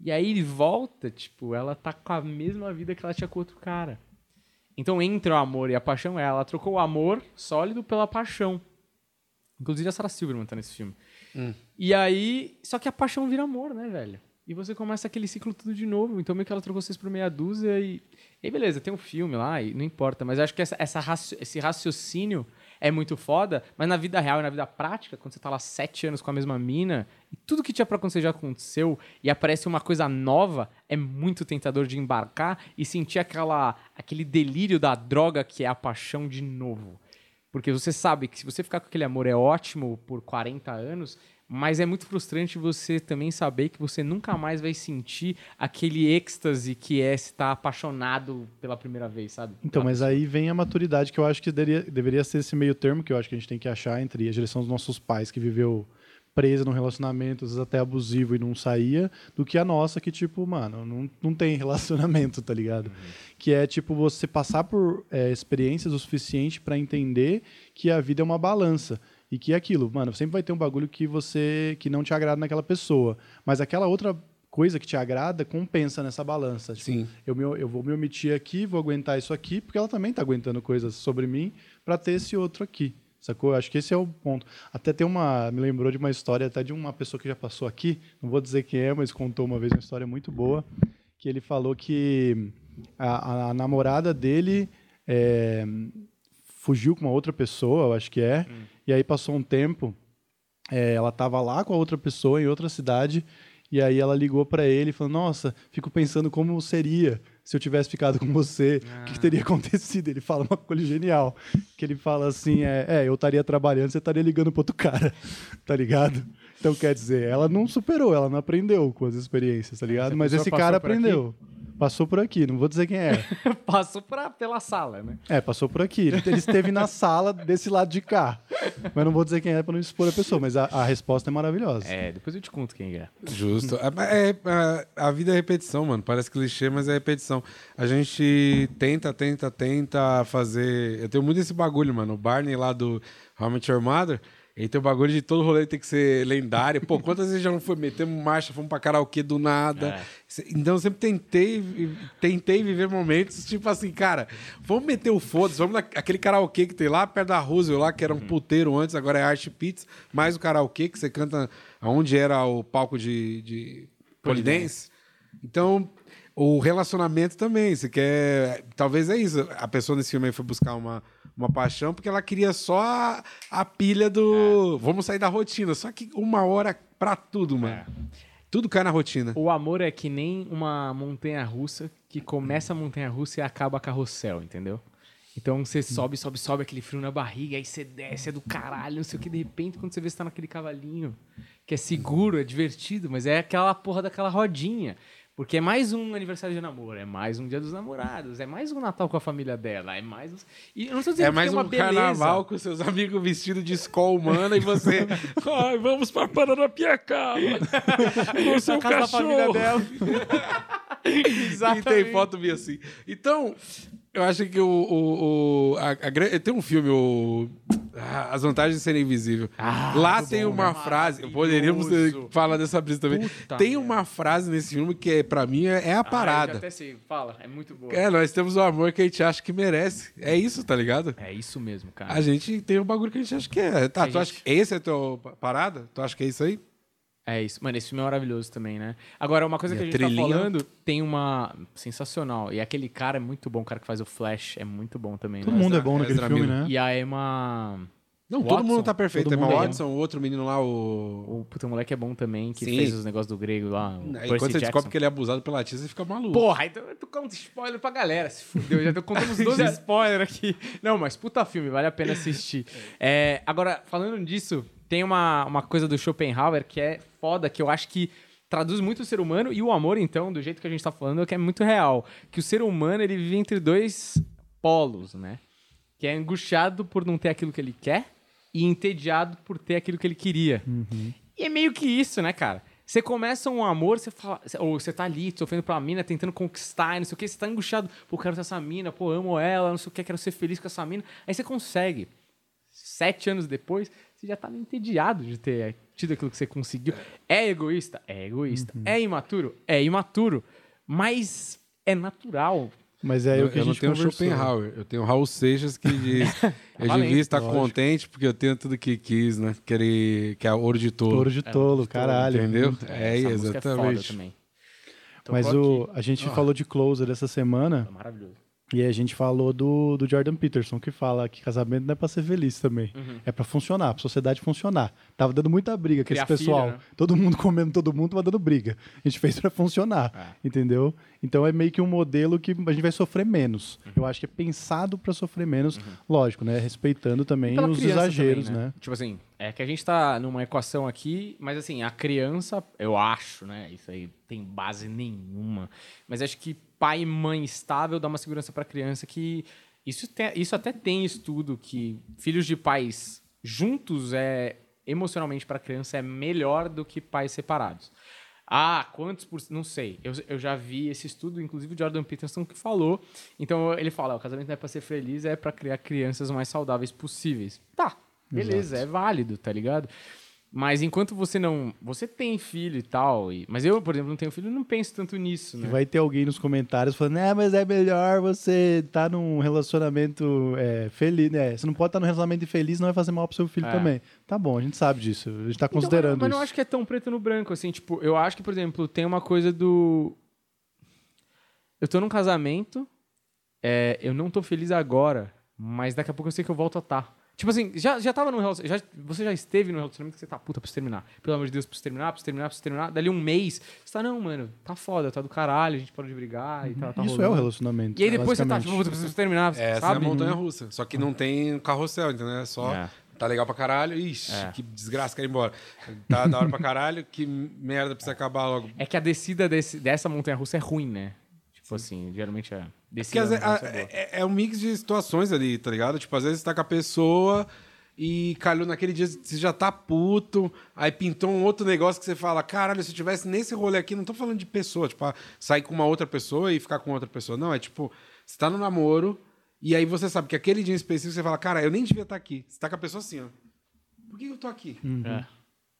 E aí ele volta, tipo, ela tá com a mesma vida que ela tinha com outro cara. Então, entre o amor e a paixão, ela trocou o amor sólido pela paixão. Inclusive a Sarah Silverman tá nesse filme. E aí, só que a paixão vira amor, né, velho? E você começa aquele ciclo tudo de novo. Então, meio que ela trocou vocês por meia dúzia e. E beleza, tem um filme lá, e não importa. Mas eu acho que essa, essa raci- esse raciocínio é muito foda. Mas na vida real e na vida prática, quando você tá lá sete anos com a mesma mina, e tudo que tinha pra acontecer já aconteceu, e aparece uma coisa nova, é muito tentador de embarcar e sentir aquela, aquele delírio da droga que é a paixão de novo. Porque você sabe que se você ficar com aquele amor é ótimo por 40 anos, mas é muito frustrante você também saber que você nunca mais vai sentir aquele êxtase que é estar apaixonado pela primeira vez, sabe? Então, mas aí vem a maturidade que eu acho que deveria, deveria ser esse meio termo que eu acho que a gente tem que achar entre a direção dos nossos pais, que viveu presa num relacionamento, às vezes até abusivo e não saía, do que a nossa, que, tipo, mano, não, não tem relacionamento, tá ligado? Que é, tipo, você passar por é, experiências o suficiente para entender que a vida é uma balança. E que é aquilo, mano, sempre vai ter um bagulho que você que não te agrada naquela pessoa. Mas aquela outra coisa que te agrada compensa nessa balança. Tipo, Sim. eu, me, eu vou me omitir aqui, vou aguentar isso aqui, porque ela também tá aguentando coisas sobre mim para ter esse outro aqui. Sacou? Acho que esse é o ponto. Até tem uma. Me lembrou de uma história até de uma pessoa que já passou aqui. Não vou dizer quem é, mas contou uma vez uma história muito boa. Que ele falou que a, a namorada dele é, fugiu com uma outra pessoa, eu acho que é. E aí passou um tempo. é, ela estava lá com a outra pessoa em outra cidade. E aí ela ligou para ele e falou: Nossa, fico pensando como seria se eu tivesse ficado com você, o que, que teria [LAUGHS] acontecido? Ele fala uma coisa genial, que ele fala assim: é, é, eu estaria trabalhando, você estaria ligando para outro cara, [LAUGHS] tá ligado? Então quer dizer, ela não superou, ela não aprendeu com as experiências, tá ligado? Mas esse cara por aqui? Passou por aqui, não vou dizer quem é. [LAUGHS] Passou pra, pela sala, né? É, passou por aqui. Ele esteve na sala desse lado de cá. Mas não vou dizer quem é para não expor a pessoa, mas a, a resposta é maravilhosa. É, depois eu te conto quem é. Justo. É, é, é, a vida é repetição, mano. Parece clichê, mas é repetição. A gente tenta, tenta, tenta fazer. Eu tenho muito esse bagulho, mano. O Barney lá do How I Met Your Mother. Tem o bagulho de todo rolê tem que ser lendário. Pô, quantas vezes já não foi? Metemos marcha, fomos pra karaokê do nada. Então eu sempre tentei, tentei viver momentos tipo assim, cara, vamos meter o foda-se, vamos naquele karaokê que tem lá perto da Roosevelt lá, que era um puteiro antes, agora é Arte Pizza, mais o karaokê que você canta aonde era o palco de, de polidense. Então, o relacionamento também, você quer. Talvez é isso. A pessoa nesse filme aí foi buscar uma, uma paixão porque ela queria só a, a pilha do. Vamos sair da rotina. Só que uma hora pra tudo, mano. Tudo cai na rotina. O amor é que nem uma montanha russa que começa a montanha russa e acaba carrossel, entendeu? Então você sobe, sobe, sobe aquele frio na barriga, aí você desce, é do caralho, não sei o que, de repente, quando você vê você tá naquele cavalinho, que é seguro, é divertido, mas é aquela porra daquela rodinha. Porque é mais um aniversário de namoro, é mais um dia dos namorados, é mais um Natal com a família dela, é mais um... E eu não tô dizendo É mais é uma um carnaval com seus amigos vestidos de escola humana e você. [LAUGHS] Ai, vamos pra Paranapiacaba. [LAUGHS] Com seu casa da família cachorro. dela. [LAUGHS] E Exatamente. tem foto minha assim. Então, Eu acho que o. o, o a, a gra- tem um filme, o. ah, As vantagens de ser invisível. Ah, Lá tem bom, uma né? frase. Poderíamos falar dessa brisa também. Puta tem uma frase nesse filme que, é, pra mim, é, é a Ah, parada. já até sei. Fala, é muito boa. É, nós temos o amor que a gente acha que merece. É isso, tá ligado? É isso mesmo, cara. A gente tem o bagulho que a gente acha que é. Tá, A tu gente- acha que esse é teu pa- parada? Tu acha que é isso aí? É isso. Mano, esse filme é maravilhoso também, né? Agora, uma coisa E que a a gente tá falando tem uma. Sensacional. E aquele cara é muito bom, o cara que faz o Flash é muito bom também. Todo né? mundo é Ezra- bom naquele Ezra filme, Miller. né? E a Emma. Não, Watson? todo mundo tá perfeito. Todo Emma mundo é. Watson, o outro menino lá, o. O puta moleque é bom também, que Sim. fez os negócios do grego lá. O Aí, Percy quando você Jackson. descobre que ele é abusado pela tia, você fica maluco. Porra, então eu tô contando spoiler pra galera. Se fudeu, já tô contando uns [LAUGHS] 12 spoilers aqui. Não, mas puta filme, vale a pena assistir. [LAUGHS] É, agora, falando disso, tem uma, uma coisa do Schopenhauer que é foda, que eu acho que traduz muito o ser humano e o amor, então, do jeito que a gente tá falando, que é muito real. Que o ser humano, ele vive entre dois polos, né? Que é angustiado por não ter aquilo que ele quer e entediado por ter aquilo que ele queria. E é meio que isso, né, cara? Você começa um amor, você fala, ou você tá ali sofrendo pela mina, tentando conquistar, e não sei o que, você tá angustiado, pô, quero ter essa mina, pô, amo ela, não sei o que, quero ser feliz com essa mina. Aí você consegue. Sete anos depois, você já tá entediado de ter tido aquilo que você conseguiu. É egoísta? É egoísta. É imaturo? É imaturo. Mas é natural. Mas é eu, o que a eu não gente tenho conversou. Schopenhauer, eu tenho Raul Seixas que diz: [LAUGHS] Eu Valente, devia estar lógico. contente porque eu tenho tudo que quis, né? Que, ele, que é ouro de tolo. Ouro de tolo, caralho. Entendeu? É, É foda exatamente. também. Tocou Mas o, a gente falou de Closer essa semana É maravilhoso. E a gente falou do, do Jordan Peterson, que fala que casamento não é pra ser feliz também. Uhum. É pra funcionar, pra sociedade funcionar. Tava dando muita briga com esse pessoal. filho, né? Todo mundo comendo todo mundo, tava dando briga. A gente fez pra funcionar, É. entendeu? Então é meio que um modelo que a gente vai sofrer menos. Uhum. Eu acho que é pensado pra sofrer menos, lógico, né? Respeitando também os exageros, também, né? Tipo assim, é que a gente tá numa equação aqui, mas assim, a criança, eu acho, né? Isso aí tem base nenhuma. Mas acho que pai e mãe estável dá uma segurança pra criança que. Isso, te- isso até tem estudo que filhos de pais juntos é emocionalmente pra criança é melhor do que pais separados. Ah, quantos por Não sei. Eu, eu já vi esse estudo, inclusive o Jordan Peterson que falou. Então ele fala: o casamento não é pra ser feliz, é pra criar crianças mais saudáveis possíveis. Tá, beleza, é válido, tá ligado? Mas enquanto você não. Você tem filho e tal. e- mas eu, por exemplo, não tenho filho e não penso tanto nisso, né? E vai ter alguém nos comentários falando, né, mas é melhor você estar num relacionamento é, feliz, né? Você não pode estar num relacionamento infeliz, não vai fazer mal pro seu filho É. também. Tá bom, a gente sabe disso. A gente tá Então, considerando mas eu não acho que é tão preto no branco, assim, tipo, eu acho que, por exemplo, tem uma coisa do. Eu tô num casamento, é, eu não tô feliz agora, mas daqui a pouco eu sei que eu volto a estar. Tipo assim, já, já tava num relacionamento. Já, você já esteve num relacionamento que você tá, puta, preciso terminar. Pelo amor de Deus, preciso terminar, preciso terminar, preciso terminar. Dali um mês, você tá, não, mano, tá foda, tá do caralho, a gente pode brigar e tal. Tá Isso é o rolando. relacionamento. E aí depois você tá, tipo, puta, preciso terminar, Essa sabe? é a montanha russa. Só que não tem carrossel, entendeu? É só. É. Tá legal pra caralho. Ixi, É. que desgraça, quero ir embora. Tá da hora pra caralho, que merda precisa acabar logo. É que a descida desse, dessa montanha russa é ruim, né? Tipo assim, geralmente é. Vezes, montanha-russa a- é boa. é, é um mix de situações ali, tá ligado? Tipo, às vezes você tá com a pessoa e calhou naquele dia, você já tá puto, aí pintou um outro negócio que você fala, caralho, se eu tivesse nesse rolê aqui, não tô falando de pessoa, tipo, ah, sair com uma outra pessoa e ficar com outra pessoa. Não, é tipo, você tá no namoro e aí você sabe que aquele dia em específico você fala, cara, eu nem devia estar aqui. Você tá com a pessoa assim, ó. Por que eu tô aqui? É.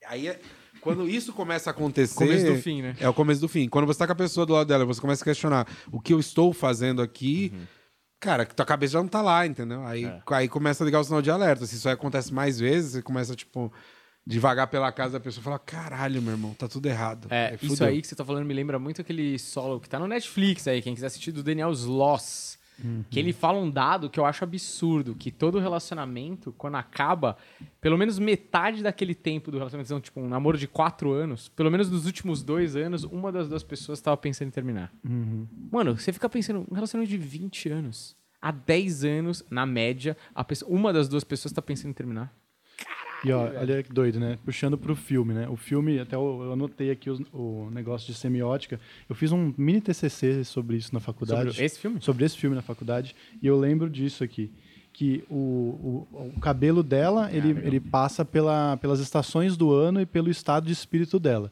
Aí é- quando isso começa a acontecer. Começo do fim, né? É o começo do fim. Quando você tá com a pessoa do lado dela, você começa a questionar o que eu estou fazendo aqui. Cara, que tua cabeça já não tá lá, entendeu? Aí, É. aí começa a ligar o sinal de alerta. Se isso aí acontece mais vezes, você começa, tipo, devagar pela casa da pessoa e fala: caralho, meu irmão, tá tudo errado. É, Aí isso aí que você tá falando me lembra muito aquele solo que tá no Netflix aí, quem quiser assistir, do Daniel Sloss. Que ele fala um dado que eu acho absurdo, que todo relacionamento, quando acaba, pelo menos metade daquele tempo do relacionamento, então, tipo, um namoro de quatro anos, pelo menos nos últimos dois anos, uma das duas pessoas estava pensando em terminar. Mano, você fica pensando, um relacionamento de 20 anos, há 10 anos, na média, pessoa, uma das duas pessoas tá pensando em terminar. E ó, olha que doido, né? Puxando pro filme, né? O filme, até eu, eu anotei aqui os- o negócio de semiótica. Eu fiz um mini TCC sobre isso na faculdade. Sobre esse filme? Sobre esse filme na faculdade. E eu lembro disso aqui. Que o, o, o cabelo dela, ele, ele passa pela, pelas estações do ano e pelo estado de espírito dela.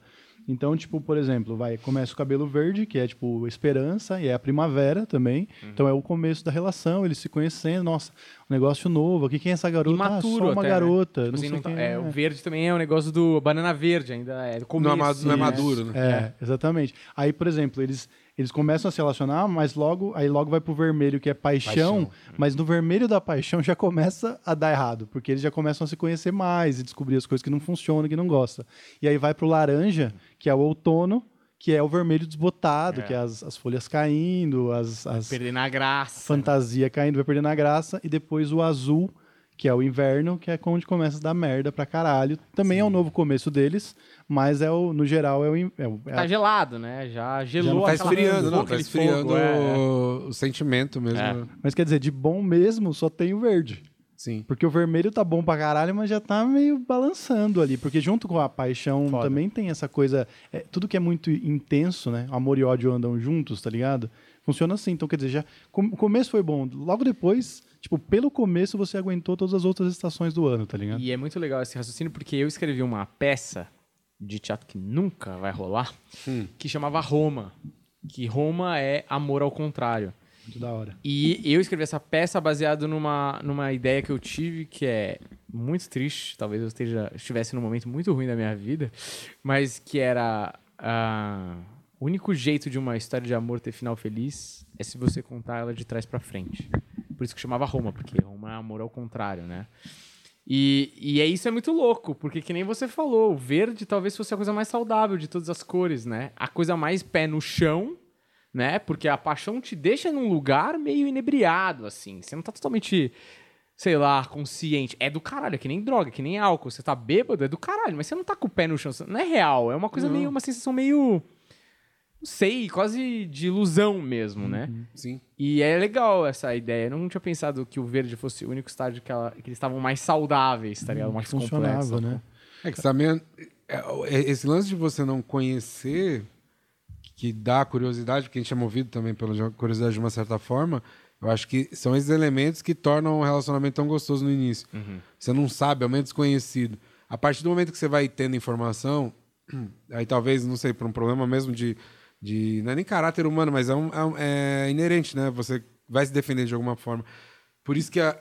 Então, tipo, por exemplo, vai, começa o cabelo verde, que é tipo esperança, e é a primavera também. Uhum. Então é o começo da relação, eles se conhecendo, nossa, um negócio novo. Aqui quem é essa garota? Imaturo ah, só uma até, né? garota. Tipo não assim, tá- quem é, o verde também é o negócio do banana verde, ainda é do Não começo. é, não é né? maduro, né? É, exatamente. Aí, por exemplo, eles, eles começam a se relacionar, mas logo aí logo vai pro vermelho, que é paixão, Paixão. mas no vermelho da paixão já começa a dar errado, porque eles já começam a se conhecer mais e descobrir as coisas que não funcionam, que não gosta. E aí vai pro laranja, que é o outono, que é o vermelho desbotado, É. que é as, as folhas caindo, as, as Perdendo a graça. fantasia caindo, vai perdendo a graça, e depois o azul, que é o inverno, que é onde começa a dar merda pra caralho. Também é o novo começo deles, mas é o, no geral é o, é o- é Tá a- gelado, né? Já gelou não Tá esfriando, não, tá esfriando fogo, é. o, o sentimento mesmo. É. Mas quer dizer, de bom mesmo só tem o verde. Sim. Porque o vermelho tá bom pra caralho, mas já tá meio balançando ali. Porque junto com a paixão Foda. também tem essa coisa. é, tudo que é muito intenso, né? Amor e ódio andam juntos, tá ligado? Funciona assim. Então, quer dizer, já, o começo foi bom. Logo depois, tipo, pelo começo você aguentou todas as outras estações do ano, tá ligado? E é muito legal esse raciocínio porque eu escrevi uma peça de teatro que nunca vai rolar, Hum. que chamava Roma. Que Roma é amor ao contrário. Muito da hora. E eu escrevi essa peça baseado numa, numa ideia que eu tive que é muito triste, talvez eu esteja, estivesse num momento muito ruim da minha vida, mas que era ah, o único jeito de uma história de amor ter final feliz é se você contar ela de trás pra frente. Por isso que chamava Roma, porque Roma é amor ao contrário, né? E, e é isso é muito louco, porque que nem você falou, o verde talvez fosse a coisa mais saudável de todas as cores, né? A coisa mais pé no chão, né? Porque a paixão te deixa num lugar meio inebriado, assim. Você não tá totalmente, sei lá, consciente. É do caralho, é que nem droga, é que nem álcool. Você tá bêbado, é do caralho, mas você não tá com o pé no chão. Não é real, é uma coisa meio, uma sensação meio. Não sei, quase de ilusão mesmo, né? Sim. E é legal essa ideia. Eu não tinha pensado que o verde fosse o único estágio que, ela- que eles estavam mais saudáveis, tá ligado? Mais Funcionava, complexos. né? É que também é, é, esse lance de você não conhecer que dá curiosidade, porque a gente é movido também pela curiosidade de uma certa forma, eu acho que são esses elementos que tornam o relacionamento tão gostoso no início. Você não sabe, é um meio desconhecido. A partir do momento que você vai tendo informação, [CLEARS THROAT] aí talvez, não sei, por um problema mesmo de. De não é nem caráter humano, mas é, um- é um- é inerente, né? Você vai se defender de alguma forma. Por isso que a,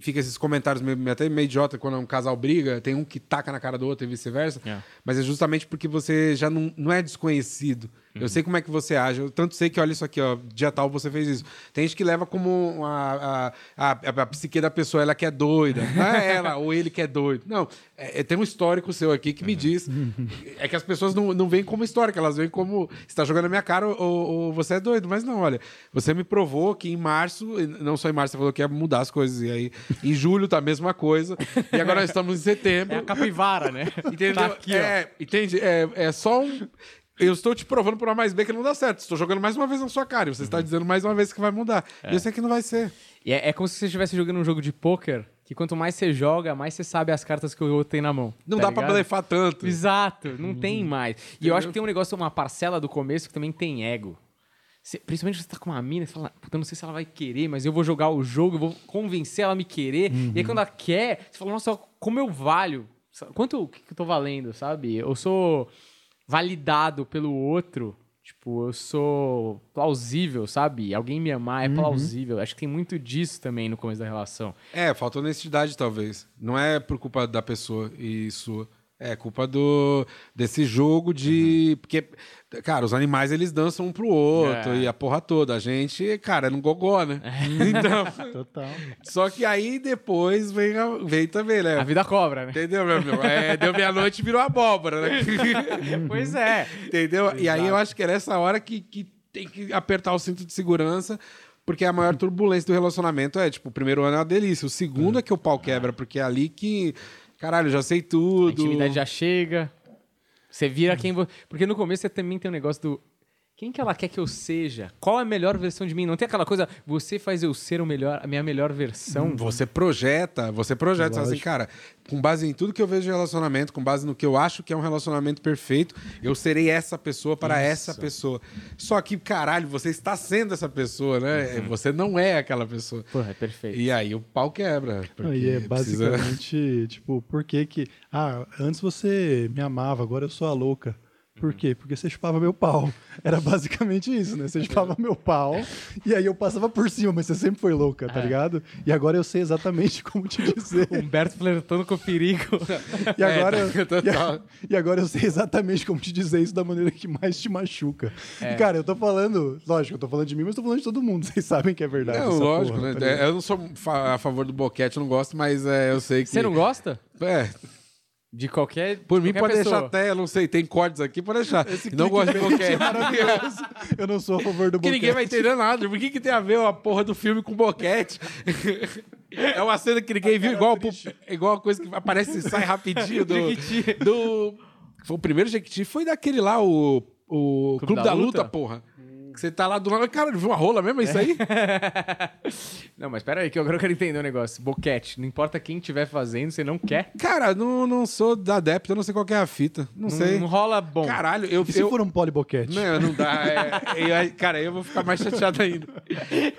fica esses comentários meio, até meio idiota quando um casal briga, tem um que taca na cara do outro e vice-versa. É. Mas é justamente porque você já não, não é desconhecido. Eu sei como é que você age. Eu tanto sei que, olha isso aqui, ó, dia tal você fez isso. Tem gente que leva como a, a, a, a psique da pessoa, ela que é doida. Não é ela ou ele que é doido. Não, é, é- tem um histórico seu aqui que me diz. É que as pessoas não, não veem como histórico, elas veem como você está jogando na minha cara ou, ou você é doido. Mas não, olha, você me provou que em março, não só em março, você falou que ia mudar as coisas. E aí, em julho tá a mesma coisa. E agora nós estamos em setembro. É a capivara, né? Entendeu? Tá aqui, é, entende? É, é só um. Eu estou te provando por A mais B que não dá certo. Estou jogando mais uma vez na sua cara. E você Uhum. está dizendo mais uma vez que vai mudar. E eu sei que não vai ser. E é, é como se você estivesse jogando um jogo de pôquer, que quanto mais você joga, mais você sabe as cartas que o outro tem na mão. Não tá dá pra ligado? blefar tanto. Exato, não tem mais. E eu acho que tem um negócio, uma parcela do começo que também tem ego. Você- principalmente se você tá com uma mina, você fala, puta, eu não sei se ela vai querer, mas eu vou jogar o jogo, eu vou convencer ela a me querer. E aí quando ela quer, você fala, nossa, como eu valho? Quanto que eu tô valendo, sabe? Eu sou validado pelo outro. Tipo, eu sou plausível, sabe? Alguém me amar é plausível. Acho que tem muito disso também no começo da relação. É, falta honestidade, talvez. Não é por culpa da pessoa e sua. É culpa do desse jogo de. Porque, cara, os animais eles dançam um pro outro É. e a porra toda. A gente, cara, é no gogó, né? [LAUGHS] Então. [LAUGHS] Total. Só que aí depois vem, a- vem também, né? A vida cobra, né? Entendeu, meu amigo? É, deu meia-noite e virou abóbora, né? [LAUGHS] pois é. Entendeu? E aí eu acho que é nessa hora que, que tem que apertar o cinto de segurança, porque a maior turbulência do relacionamento é, tipo, o primeiro ano é uma delícia, o segundo é que o pau quebra, porque é ali que, caralho, já sei A tudo. intimidade já chega. Você vira quem você. Porque no começo você também tem um negócio do. Quem que ela quer que eu seja? Qual é a melhor versão de mim? Não tem aquela coisa, você faz eu ser o melhor, a minha melhor versão. Você projeta, você projeta, você fala assim, cara, com base em tudo que eu vejo de relacionamento, com base no que eu acho que é um relacionamento perfeito, eu serei essa pessoa para essa pessoa. Só que, caralho, você está sendo essa pessoa, né? Você não é aquela pessoa. Porra, é perfeito. E aí o pau quebra. E é precisa- basicamente, tipo, por que que... Ah, antes você me amava, agora eu sou a louca. Por quê? Porque você chupava meu pau. [LAUGHS] Era basicamente isso, né? Você chupava meu pau e aí eu passava por cima, mas você sempre foi louca, tá ligado? E agora eu sei exatamente [LAUGHS] como te dizer. [LAUGHS] Humberto flertando com o perigo. E agora, É, tá- e, a- total. e agora eu sei exatamente como te dizer isso da maneira que mais te machuca. E, cara, eu tô falando, lógico, eu tô falando de mim, mas tô falando de todo mundo. Vocês sabem que é verdade. Não, essa lógico, porra, né? tá? É, eu não sou a favor do boquete, eu não gosto, mas é, eu sei que. Você não gosta? É, De qualquer. por mim qualquer pode pessoa. deixar até, eu não sei, tem cortes aqui, pode deixar. não gosto de é boquete. maravilhoso. Eu não sou a favor do Que ninguém boquete. vai entender nada. Por que, que tem a ver a porra do filme com boquete? [LAUGHS] É uma cena que ninguém viu, igual, igual a coisa que aparece e sai rapidinho do. Do foi o primeiro Jequiti foi daquele lá, o, o Clube, da da, Luta, Luta? porra. Você tá lá do lado. Cara, viu uma rola mesmo? É isso aí? [LAUGHS] Não, mas pera aí, que eu agora quero entender um negócio. Boquete, não importa quem estiver fazendo, você não quer. Cara, não, não sou da adepto, eu não sei qual que é a fita. Não, sei. Não rola bom. Caralho, eu. E se eu for um poliboquete? não, não dá. é- é- aí, cara, eu vou ficar mais chateado ainda.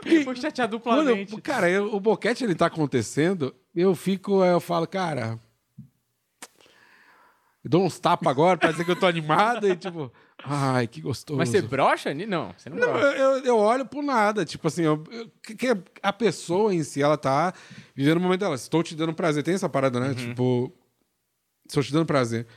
eu vou chatear duplamente. eu- cara, eu- o boquete ele tá acontecendo, eu fico, eu falo, cara. Eu dou uns tapas agora pra dizer que eu tô animado e tipo, ai, que gostoso. Mas você brocha? Não, você não, Não, brocha. eu, eu- olho por nada. Tipo assim, eu- eu- que, que a pessoa em si, ela tá vivendo o momento dela. Estou te dando prazer. Tem essa parada, né? Tipo, estou te dando prazer.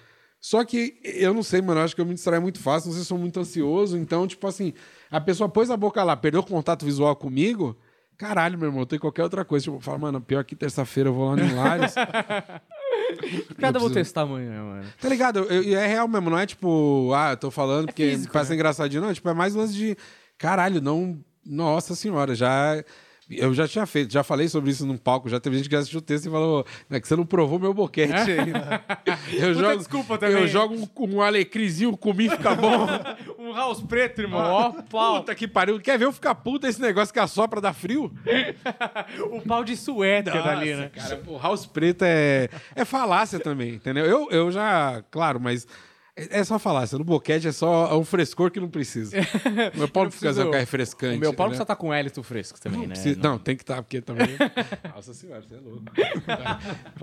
Só que eu não sei, mano. Acho que eu me distraio muito fácil. Não sei se sou muito ansioso. Então, tipo assim, a pessoa pôs a boca lá, perdeu o contato visual comigo. Caralho, meu irmão, tenho qualquer outra coisa. Tipo, fala, mano, pior que terça-feira eu vou lá no [LAUGHS] [LAUGHS] Lares. Cada vou preciso- testar amanhã, mano. Tá ligado? Eu- eu- é real mesmo, não é tipo, ah, eu tô falando porque físico, parece né? engraçadinho, não. Tipo, é mais lance de. Caralho, não. Nossa senhora, já. Eu já tinha feito, já falei sobre isso num palco, já teve gente que assistiu o texto e falou né, que você não provou meu boquete ainda. [LAUGHS] Eu jogo, desculpa também. Eu jogo um, um alecrizinho comigo, fica bom. [LAUGHS] Um house preto, irmão. Ó, pau. Puta que pariu. Quer ver eu ficar puta esse negócio que assopra dá frio? [LAUGHS] O pau de suéter dali, né? Cara, o house preto é, é falácia também, entendeu? Eu, eu já, claro, mas é é só falácia. No boquete é só um frescor que não precisa. [LAUGHS] Meu pau não fica preciso- ficar refrescante. O meu pau né? precisa estar com hélito fresco também, né? Precisa- Não, tem que estar, porque também. [LAUGHS] Nossa senhora, você é louco.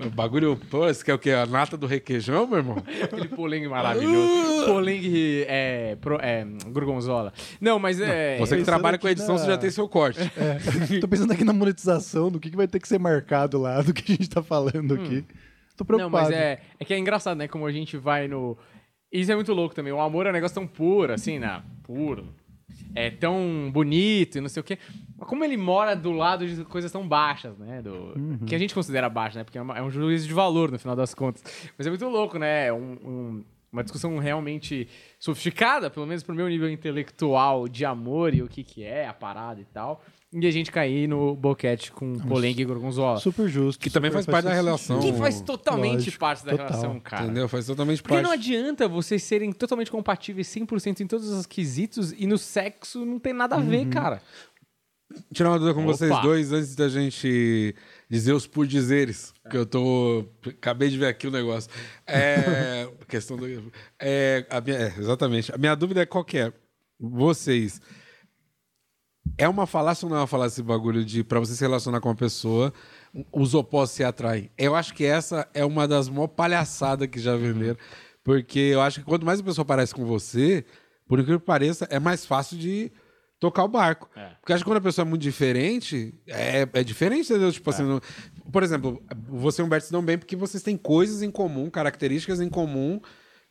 [LAUGHS] o bagulho, pô, você quer o quê? A nata do requeijão, meu irmão? Aquele polengue maravilhoso. polengue é, pro- é, gorgonzola. Não, mas é... Você que trabalha com edição, na- você já tem seu corte. É, tô pensando aqui na monetização, do que, que vai ter que ser marcado lá, do que a gente tá falando aqui. Tô Não, preocupado. mas é, é que é engraçado, né? Como a gente vai no... Isso é muito louco também. O amor é um negócio tão puro, assim, né? Puro. É tão bonito e não sei o quê. Mas como ele mora do lado de coisas tão baixas, né? Do, Que a gente considera baixo, né? Porque é, uma- é um juízo de valor, no final das contas. Mas é muito louco, né? É um- um- uma discussão realmente sofisticada, pelo menos pro meu nível intelectual de amor e o que que é a parada e tal. E a gente cair no boquete com polengue e gorgonzola. Super justo. Que também super faz parte da relação. Que faz totalmente Lógico, parte da total. relação, cara. Entendeu? Faz totalmente Porque parte. não adianta vocês serem totalmente compatíveis 100% em todos os quesitos e no sexo não tem nada a ver, cara. Tirar uma dúvida com Opa. vocês dois antes da gente dizer os por dizeres. Que eu tô. Acabei de ver aqui o negócio. É. [LAUGHS] questão do. É, a minha- é, exatamente. A minha dúvida é qual que é? Vocês. É uma falácia ou não é uma falácia esse bagulho de pra você se relacionar com uma pessoa, os opostos se atraem? Eu acho que essa é uma das maiores palhaçadas que já venderam. Porque eu acho que quanto mais a pessoa parece com você, por incrível que pareça, é mais fácil de tocar o barco. Porque eu acho que quando a pessoa é muito diferente, é, é diferente, entendeu? Tipo assim, não- por exemplo, você e o Humberto se dão bem porque vocês têm coisas em comum, características em comum,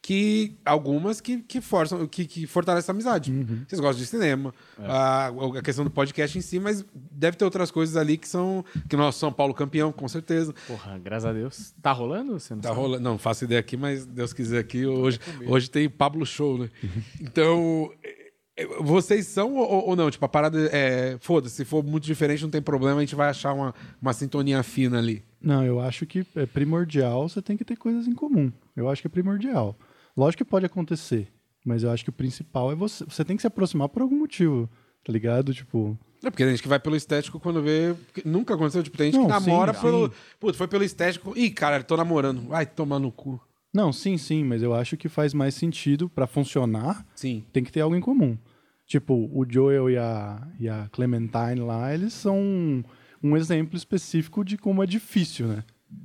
que algumas que, que forçam, que, que fortalecem a amizade. Vocês gostam de cinema, a, a questão do podcast em si, mas deve ter outras coisas ali que são. Que nós São Paulo campeão, com certeza. Porra, graças a Deus. Tá rolando? Você não Tá sabe? rolando. Não, faço ideia aqui, mas Deus quiser aqui, hoje, hoje tem Pablo Show, né? [LAUGHS] Então, é, é, vocês são ou, ou não? Tipo, a parada é. Foda-se, se for muito diferente, não tem problema, a gente vai achar uma, uma sintonia fina ali. Não, eu acho que é primordial você tem que ter coisas em comum. Eu acho que é primordial. Lógico que pode acontecer, mas eu acho que o principal é você. Você tem que se aproximar por algum motivo, tá ligado? Tipo, É porque tem gente que vai pelo estético quando vê. Nunca aconteceu. Tipo, tem gente Não, que namora sim, pelo. sim. Putz, foi pelo estético. Ih, cara, tô namorando. Vai tomar no cu. não, sim, sim, mas eu acho que faz mais sentido pra funcionar, Sim. tem que ter algo em comum. Tipo, o Joel e a, e a Clementine lá, eles são um, um exemplo específico de como é difícil, né?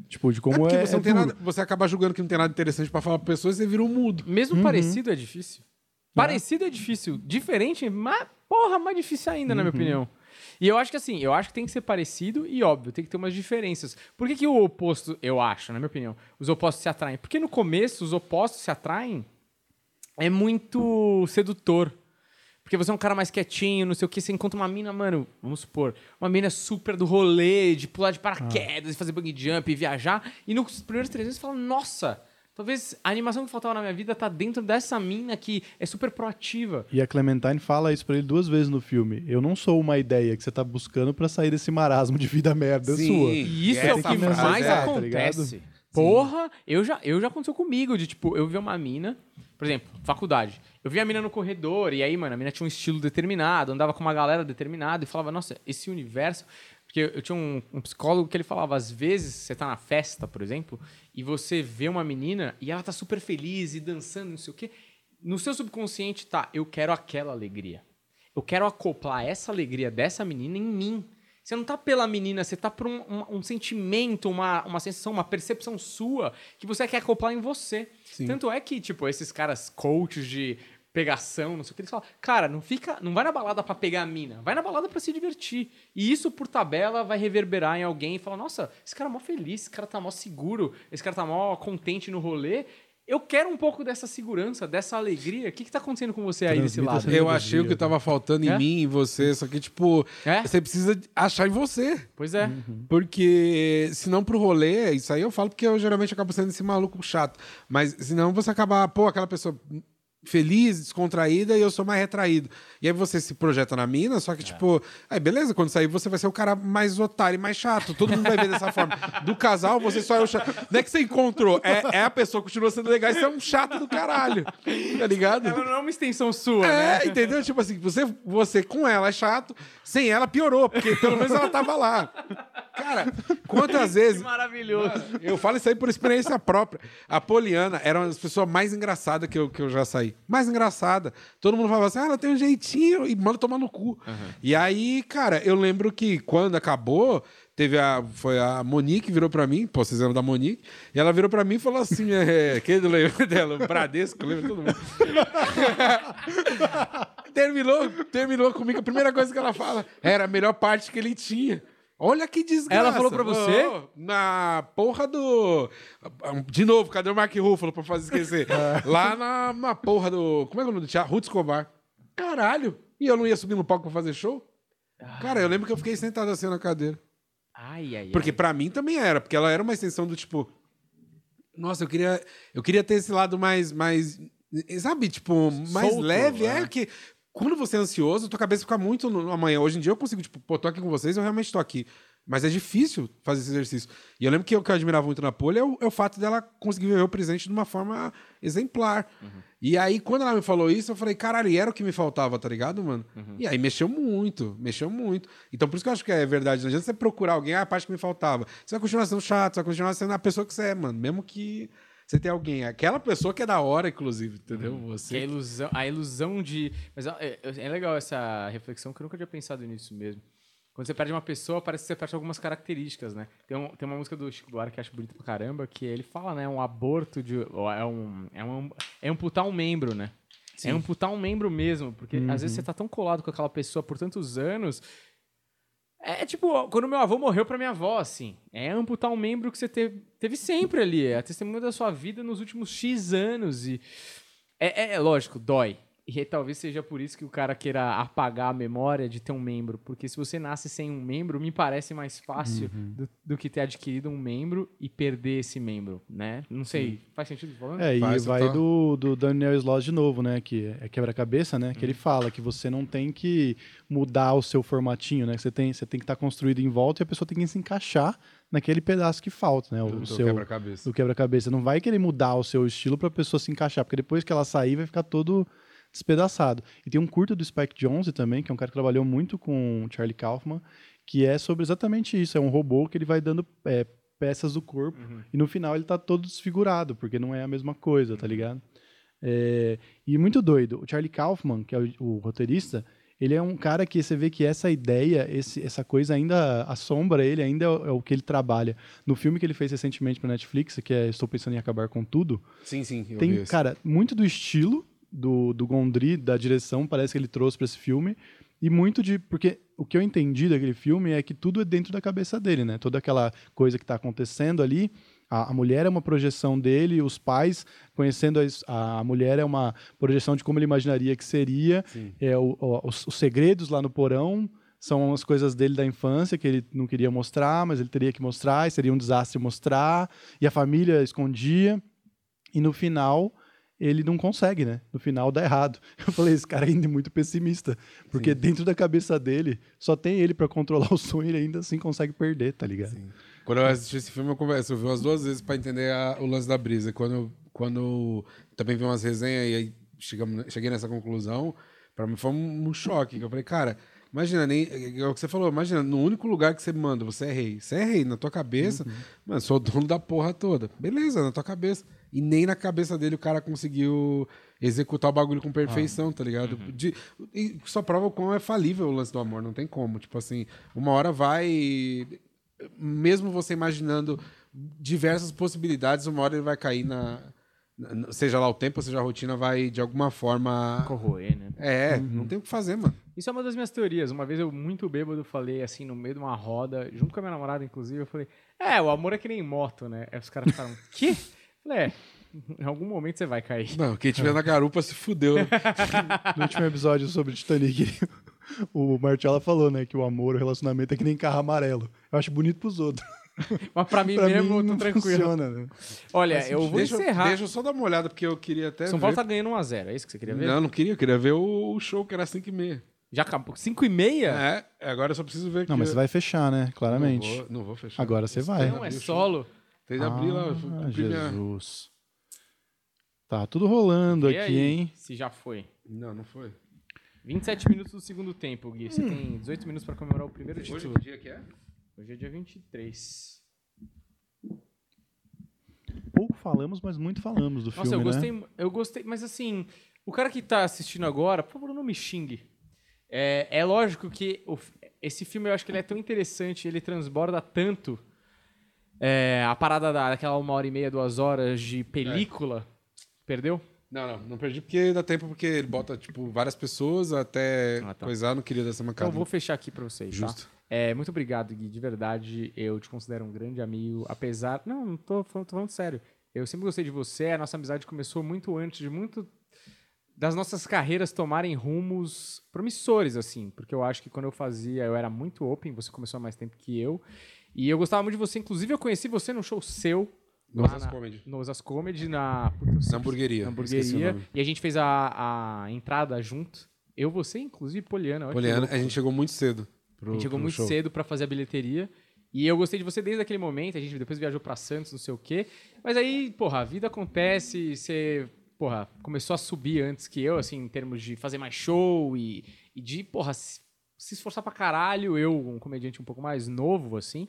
Tipo, de É como porque é. você, não é tem duro. nada, você acaba julgando que não tem nada interessante pra falar pra pessoa e você vira um mudo. Mesmo parecido é difícil. Parecido é difícil. Diferente, mas, porra, mais difícil ainda, na minha opinião. E eu acho que assim, eu acho que tem que ser parecido e óbvio, tem que ter umas diferenças. Por que, que o oposto, eu acho, na minha opinião, os opostos se atraem? Porque no começo os opostos se atraem é muito sedutor. Porque você é um cara mais quietinho, não sei o que, você encontra uma mina, mano, vamos supor, uma mina super do rolê, de pular de paraquedas, e fazer bungee jump e viajar, e nos primeiros três meses você fala, nossa, talvez a animação que faltava na minha vida tá dentro dessa mina que é super proativa. E a Clementine fala isso pra ele duas vezes no filme. Eu não sou uma ideia que você tá buscando pra sair desse marasmo de vida merda Sim. sua. E isso E é o que mais é, tá acontece. Porra, eu já, eu já aconteceu comigo, de tipo, eu vi uma mina, por exemplo, faculdade. Eu vi a mina no corredor, e aí, mano, a mina tinha um estilo determinado, andava com uma galera determinada e falava, nossa, esse universo. Porque eu, eu tinha um, um psicólogo que ele falava, às vezes, você tá na festa, por exemplo, e você vê uma menina e ela tá super feliz e dançando, não sei o quê. No seu subconsciente tá, eu quero aquela alegria. Eu quero acoplar essa alegria dessa menina em mim. Você não tá pela menina, você tá por um, um- um sentimento, uma, uma sensação, uma percepção sua que você quer acoplar em você. Tanto é que, tipo, esses caras coaches de pegação, não sei o que, eles falam, cara, não fica, não vai na balada pra pegar a mina, vai na balada pra se divertir. E isso, por tabela, vai reverberar em alguém e falar, nossa, esse cara é mó feliz, esse cara tá mó seguro, esse cara tá mó contente no rolê. Eu quero um pouco dessa segurança, dessa alegria. O que, que tá acontecendo com você aí desse Transmita lado? essa Eu achei o que tava faltando em É? mim, em você, só que, tipo, É? você precisa achar em você. Pois é. Porque senão pro rolê, isso aí eu falo porque eu geralmente acabo sendo esse maluco chato. Mas senão você acaba, pô, aquela pessoa feliz, descontraída e eu sou mais retraído. E aí você se projeta na mina, só que tipo, aí beleza, quando sair você vai ser o cara mais otário e mais chato. Todo mundo vai ver dessa forma. Do casal, você só é o chato. Não é que você encontrou, é, é a pessoa que continua sendo legal e você é um chato do caralho. Tá ligado? Ela não é uma extensão sua, né? É, entendeu? Tipo assim, você, você com ela é chato, sem ela piorou, porque pelo menos ela tava lá. Cara, quantas vezes. Maravilhoso. Eu falo isso aí por experiência própria. A Poliana era uma das pessoas mais engraçadas que eu, que eu já saí. Mais engraçada. Todo mundo falava assim, ah, ela tem um jeitinho e manda tomar no cu. E aí, cara, eu lembro que quando acabou, teve a. Foi a Monique virou pra mim, pô, vocês lembram da Monique? E ela virou pra mim e falou assim: é, quem não lembra [LAUGHS] dela? O Bradesco, lembra todo mundo. [LAUGHS] terminou, terminou comigo. A primeira coisa que ela fala era a melhor parte que ele tinha. Olha que desgraça. Ela falou pra você? Ô, na porra do. De novo, cadê o Mark Ruffalo pra fazer esquecer? [LAUGHS] Lá na, na porra do. Como é que é o nome do teatro? Ruth Escobar. Caralho! E eu não ia subir no palco pra fazer show? Cara, eu lembro que eu fiquei sentado assim na cadeira. Ai, ai, Porque ai. pra mim também era, porque ela era uma extensão do tipo. Nossa, eu queria, eu queria ter esse lado mais, mais, sabe, tipo, mais Solto, leve, é. é que quando você é ansioso, tua cabeça fica muito no amanhã. Hoje em dia eu consigo, tipo, pô, tô aqui com vocês, eu realmente tô aqui. Mas é difícil fazer esse exercício. E eu lembro que o que eu admirava muito na Poli é o, é o fato dela conseguir viver o presente de uma forma exemplar. E aí, quando ela me falou isso, eu falei, caralho, e era o que me faltava, tá ligado, mano? E aí mexeu muito, mexeu muito. Então, por isso que eu acho que é verdade. Não adianta você procurar alguém, ah, a parte que me faltava. Você vai continuar sendo chato, você vai continuar sendo a pessoa que você é, mano. Mesmo que você tenha alguém. Aquela pessoa que é da hora, inclusive, entendeu? Que é a Você. ilusão, a ilusão de. Mas é, é- é legal essa reflexão que eu nunca tinha pensado nisso mesmo. Quando você perde uma pessoa, parece que você perde algumas características, né? Tem, um- tem uma música do Chico Buarque que eu acho bonita pra caramba, que ele fala, né? Um aborto de. É, um, é, um, é amputar um membro, né? É amputar um membro mesmo, porque às vezes você tá tão colado com aquela pessoa por tantos anos. É tipo, quando meu avô morreu pra minha avó, assim. É amputar um membro que você teve, teve sempre ali. É a testemunha da sua vida nos últimos X anos. E é, é- é lógico, dói. E talvez seja por isso que o cara queira apagar a memória de ter um membro. Porque se você nasce sem um membro, me parece mais fácil do, do que ter adquirido um membro e perder esse membro, né? Não sei, faz sentido falando? É, e Faz, vai total. do, do Daniel Sloss de novo, né? Que é quebra-cabeça, né? Que Uhum. ele fala que você não tem que mudar o seu formatinho, né? Que você tem, você tem que estar construído em volta e a pessoa tem que se encaixar naquele pedaço que falta, né? O, Do seu quebra-cabeça. do quebra-cabeça. Não vai querer mudar o seu estilo pra pessoa se encaixar, porque depois que ela sair vai ficar todo despedaçado. E tem um curto do Spike Jonze também, que é um cara que trabalhou muito com o Charlie Kaufman, que é sobre exatamente isso. É um robô que ele vai dando é, peças do corpo e no final ele tá todo desfigurado, porque não é a mesma coisa, tá ligado? É, e muito doido. O Charlie Kaufman, que é o, o roteirista, ele é um cara que você vê que essa ideia, esse, essa coisa ainda assombra ele, ainda é o, é o que ele trabalha. No filme que ele fez recentemente para Netflix, que é Estou Pensando em Acabar com Tudo, Sim, sim. Tem, cara, muito do estilo do, do Gondry, da direção, parece que ele trouxe para esse filme. E muito de. Porque o que eu entendi daquele filme é que tudo é dentro da cabeça dele, né? Toda aquela coisa que está acontecendo ali. A, a mulher é uma projeção dele, os pais, conhecendo a, a mulher, é uma projeção de como ele imaginaria que seria. Sim. É, o- o- os, os segredos lá no porão são as coisas dele da infância que ele não queria mostrar, mas ele teria que mostrar, e seria um desastre mostrar. E a família escondia. E no final, ele não consegue, né? No final dá errado. [LAUGHS] Eu falei, esse cara ainda é muito pessimista. Porque dentro da cabeça dele, só tem ele pra controlar [LAUGHS] o sonho e ele ainda assim consegue perder, tá ligado? Sim. Quando eu assisti esse filme, eu converso. Eu vi umas duas vezes pra entender a- o lance da brisa. Quando, quando também vi umas resenhas e aí chegamos, cheguei nessa conclusão, pra mim foi um, um choque. que Eu falei, cara, imagina, nem, é o que você falou, imagina, no único lugar que você manda, você é rei. Você é rei, na tua cabeça, mano, sou o dono da porra toda. Beleza, na tua cabeça. E nem na cabeça dele o cara conseguiu executar o bagulho com perfeição, tá ligado? De, e só prova o quão é falível o lance do amor, não tem como. Tipo assim, uma hora vai mesmo você imaginando diversas possibilidades, uma hora ele vai cair na. Seja lá o tempo, seja a rotina, vai de alguma forma. Corroer, né? É, não tem o que fazer, mano. Isso é uma das minhas teorias. Uma vez eu, muito bêbado, falei assim, no meio de uma roda, junto com a minha namorada, inclusive, eu falei, é, o amor é que nem moto, né? Aí os caras ficaram, [LAUGHS] quê? Falei, é, em algum momento você vai cair. Não, quem tiver na garupa se fudeu. [LAUGHS] No último episódio sobre Titanic, [LAUGHS] o Marcella falou, né, que o amor, o relacionamento é que nem carro amarelo. Eu acho bonito pros outros. [LAUGHS] Mas pra mim pra mesmo, mim eu tô não tranquilo. funciona, né? Olha, eu vou deixa, encerrar. deixa eu só dar uma olhada, porque eu queria até. São ver. Paulo tá ganhando 1x0, é isso que você queria ver? Não, não queria, eu queria ver o, show que era 5 e meia. Já acabou. 5 e meia? É, agora eu só preciso ver. Não, mas você vai fechar, né? Não Claramente. vou, não vou fechar. Agora você vai. Não, é solo. Fez abrir lá. eu fui Ah, Jesus. Tá tudo rolando E aqui, aí, hein? se já foi. Não, não foi. 27 minutos do segundo tempo, Gui. Você [CLEARS THROAT] tem 18 minutos pra comemorar o primeiro Hoje título. que dia que é? Hoje é dia 23. Pouco falamos, mas muito falamos do Nossa, filme, eu né? gostei, eu gostei, mas assim, o cara que tá assistindo agora, por favor, não me xingue. É, é lógico que o esse filme eu acho que ele é tão interessante, ele transborda tanto é, a parada da, daquela uma hora e meia, duas horas de película. Perdeu? Não, não, não perdi porque dá tempo, porque ele bota, tipo, várias pessoas até Ah, tá. coisar, não queria dessa Então mancada. eu vou fechar aqui pra vocês, tá? É, muito obrigado, Gui. De verdade, eu te considero um grande amigo. Apesar. Não, não tô falando, tô falando sério. Eu sempre gostei de você. A nossa amizade começou muito antes de muito das nossas carreiras tomarem rumos promissores, assim. Porque eu acho que quando eu fazia, eu era muito open. Você começou há mais tempo que eu. E eu gostava muito de você. Inclusive, eu conheci você num show seu. No Osas Comedy. No Osas Comedy, na... puta, Na hamburgueria. na hamburgueria. E a gente fez a, a entrada junto. Eu, você, inclusive, Poliana. Poliana, a gente chegou muito cedo. Pro, A gente chegou muito show. cedo pra fazer a bilheteria. E eu gostei de você desde aquele momento. A gente depois viajou pra Santos, não sei o quê. Mas aí, porra, a vida acontece. Você, porra, começou a subir antes que eu, assim, em termos de fazer mais show e, e de, porra, se, se esforçar pra caralho. Eu, um comediante um pouco mais novo, assim.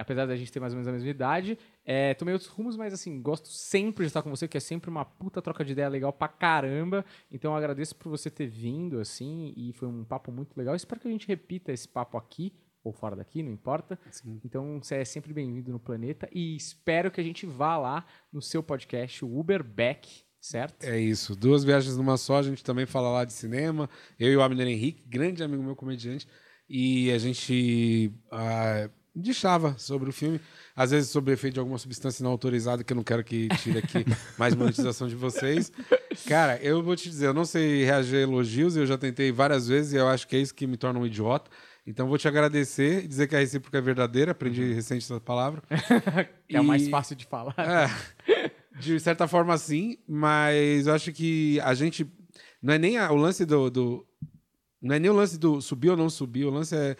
Apesar da gente ter mais ou menos a mesma idade. É, tomei outros rumos, mas assim, gosto sempre de estar com você, que é sempre uma puta troca de ideia legal pra caramba. Então eu agradeço por você ter vindo, assim, e foi um papo muito legal. Espero que a gente repita esse papo aqui, ou fora daqui, não importa. Então você é sempre bem-vindo no planeta e espero que a gente vá lá no seu podcast, o Uberback, certo? É isso. Duas viagens numa só. A gente também fala lá de cinema. Eu e o Abner Henrique, grande amigo meu comediante. E a gente ah, deixava sobre o filme. Às vezes sobre o efeito de alguma substância não autorizada, que eu não quero que tire aqui [LAUGHS] mais monetização de vocês. Cara, eu vou te dizer, eu não sei reagir a elogios. Eu já tentei várias vezes e eu acho que é isso que me torna um idiota. Então vou te agradecer e dizer que a recíproca é verdadeira. Aprendi recente essa palavra. [LAUGHS] É o mais fácil de falar. é, de certa forma, sim, mas eu acho que a gente. Não é nem a- o lance do, do- Não é nem o lance do subir ou não subir, o lance é.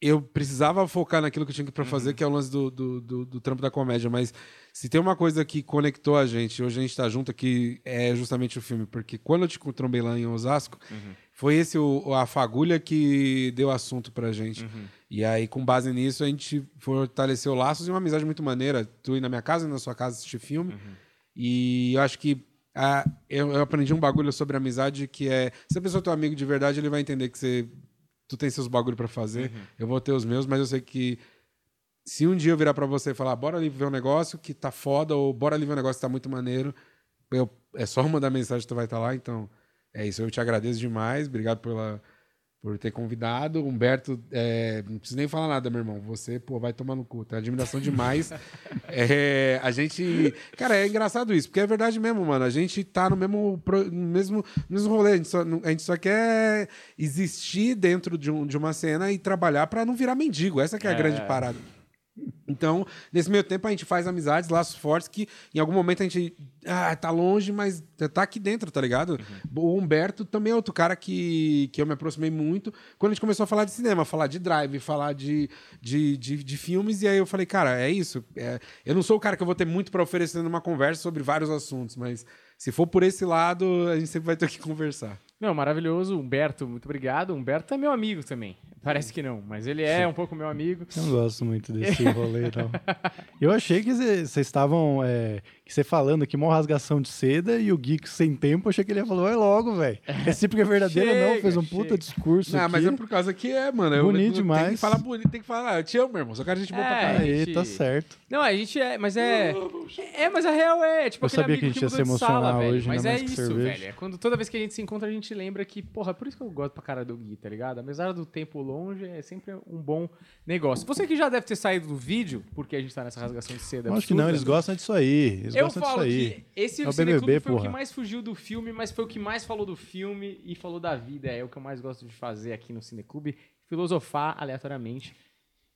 Eu precisava focar naquilo que eu tinha pra fazer, que é o lance do, do, do, do trampo da comédia. Mas se tem uma coisa que conectou a gente, hoje a gente tá junto aqui, é justamente o filme. Porque quando eu te trombei lá em Osasco, foi esse o, a fagulha que deu assunto pra gente. E aí, com base nisso, a gente fortaleceu laços e uma amizade muito maneira. Tu ir na minha casa e na sua casa assistir filme. E eu acho que ah, eu, eu aprendi um bagulho sobre amizade que é. Se a pessoa é teu amigo de verdade, ele vai entender que você. Tu tem seus bagulho pra fazer, eu vou ter os meus, mas eu sei que se um dia eu virar pra você e falar, bora ali ver um negócio que tá foda, ou bora ali ver um negócio que tá muito maneiro, eu, é só mandar mensagem que tu vai estar lá, então é isso. Eu te agradeço demais, obrigado pela, por ter convidado. Humberto, é, não preciso nem falar nada, meu irmão. Você, pô, vai tomar no cu. Tem admiração demais. [LAUGHS] É, a gente. Cara, é engraçado isso, porque é verdade mesmo, mano. A gente tá no mesmo, no mesmo, no mesmo rolê. A gente, só, a gente só quer existir dentro de, um- de uma cena e trabalhar pra não virar mendigo. Essa que é a É. grande parada. Então, nesse meio tempo, a gente faz amizades, laços fortes que em algum momento a gente ah, tá longe, mas tá aqui dentro, tá ligado? O Humberto também é outro cara que, que eu me aproximei muito quando a gente começou a falar de cinema, falar de drive, falar de, de, de, de filmes, e aí eu falei, cara, é isso. É, eu não sou o cara que eu vou ter muito pra oferecer numa conversa sobre vários assuntos, mas se for por esse lado, a gente sempre vai ter que conversar. Não, maravilhoso. Humberto, muito obrigado. Humberto é meu amigo também. Parece que não, mas ele é um pouco meu amigo. Eu não gosto muito desse [LAUGHS] rolê, não. Eu achei que vocês estavam. é, que você falando aqui, mó rasgação de seda e o Geek sem tempo, eu achei que ele ia falar, vai logo, velho. É verdadeira, não. Chega, Fez um chega. puta discurso. Não, aqui. mas é por causa que é, mano. Bonito eu, Tem demais. que falar bonito, tem que falar, "Ah, eu te amo, meu irmão. Sou cara de gente boa pra É, caralho. Aí, gente- tá certo. Não, a gente é, mas é. É, mas a real é, tipo, Eu sabia amigo que a gente ia se de sala, emocionar velho. hoje, Mas ainda é isso, cerveja. velho. É quando toda vez que a gente se encontra, a gente lembra que, porra, é por isso que eu gosto pra cara do Gui, tá ligado? Apesar do tempo longe, é sempre um bom negócio. Você que já deve ter saído do vídeo, porque a gente tá nessa rasgação de seda. Acho que não, eles gostam disso aí. Eles Eu gostam falo disso aí. que esse É o Cineclube BBB, foi o que porra. mais fugiu do filme, mas foi o que mais falou do filme e falou da vida. É o que eu mais gosto de fazer aqui no Cineclube, filosofar aleatoriamente.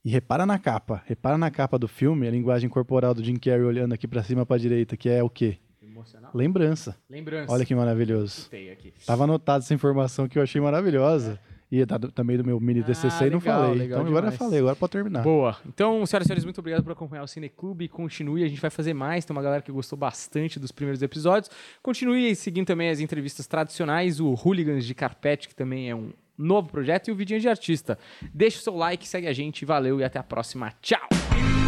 E repara na capa. Repara na capa do filme, a linguagem corporal do Jim Carrey olhando aqui pra cima pra direita, que é o quê? Emocional. Lembrança. Lembrança. Olha que maravilhoso. Aqui. Tava anotada essa informação que eu achei maravilhosa. E tá do- também do meu mini Ah, TCC e não legal, falei. legal então agora eu demais. falei, agora pode terminar. Boa. Então, senhoras e senhores, muito obrigado por acompanhar o Cineclube. Continue, a gente vai fazer mais. Tem uma galera que gostou bastante dos primeiros episódios. Continue seguindo também as entrevistas tradicionais, o Hooligans de Carpete, que também é um novo projeto, e o Vidinho de Artista. Deixa o seu like, segue a gente, valeu e até a próxima. Tchau!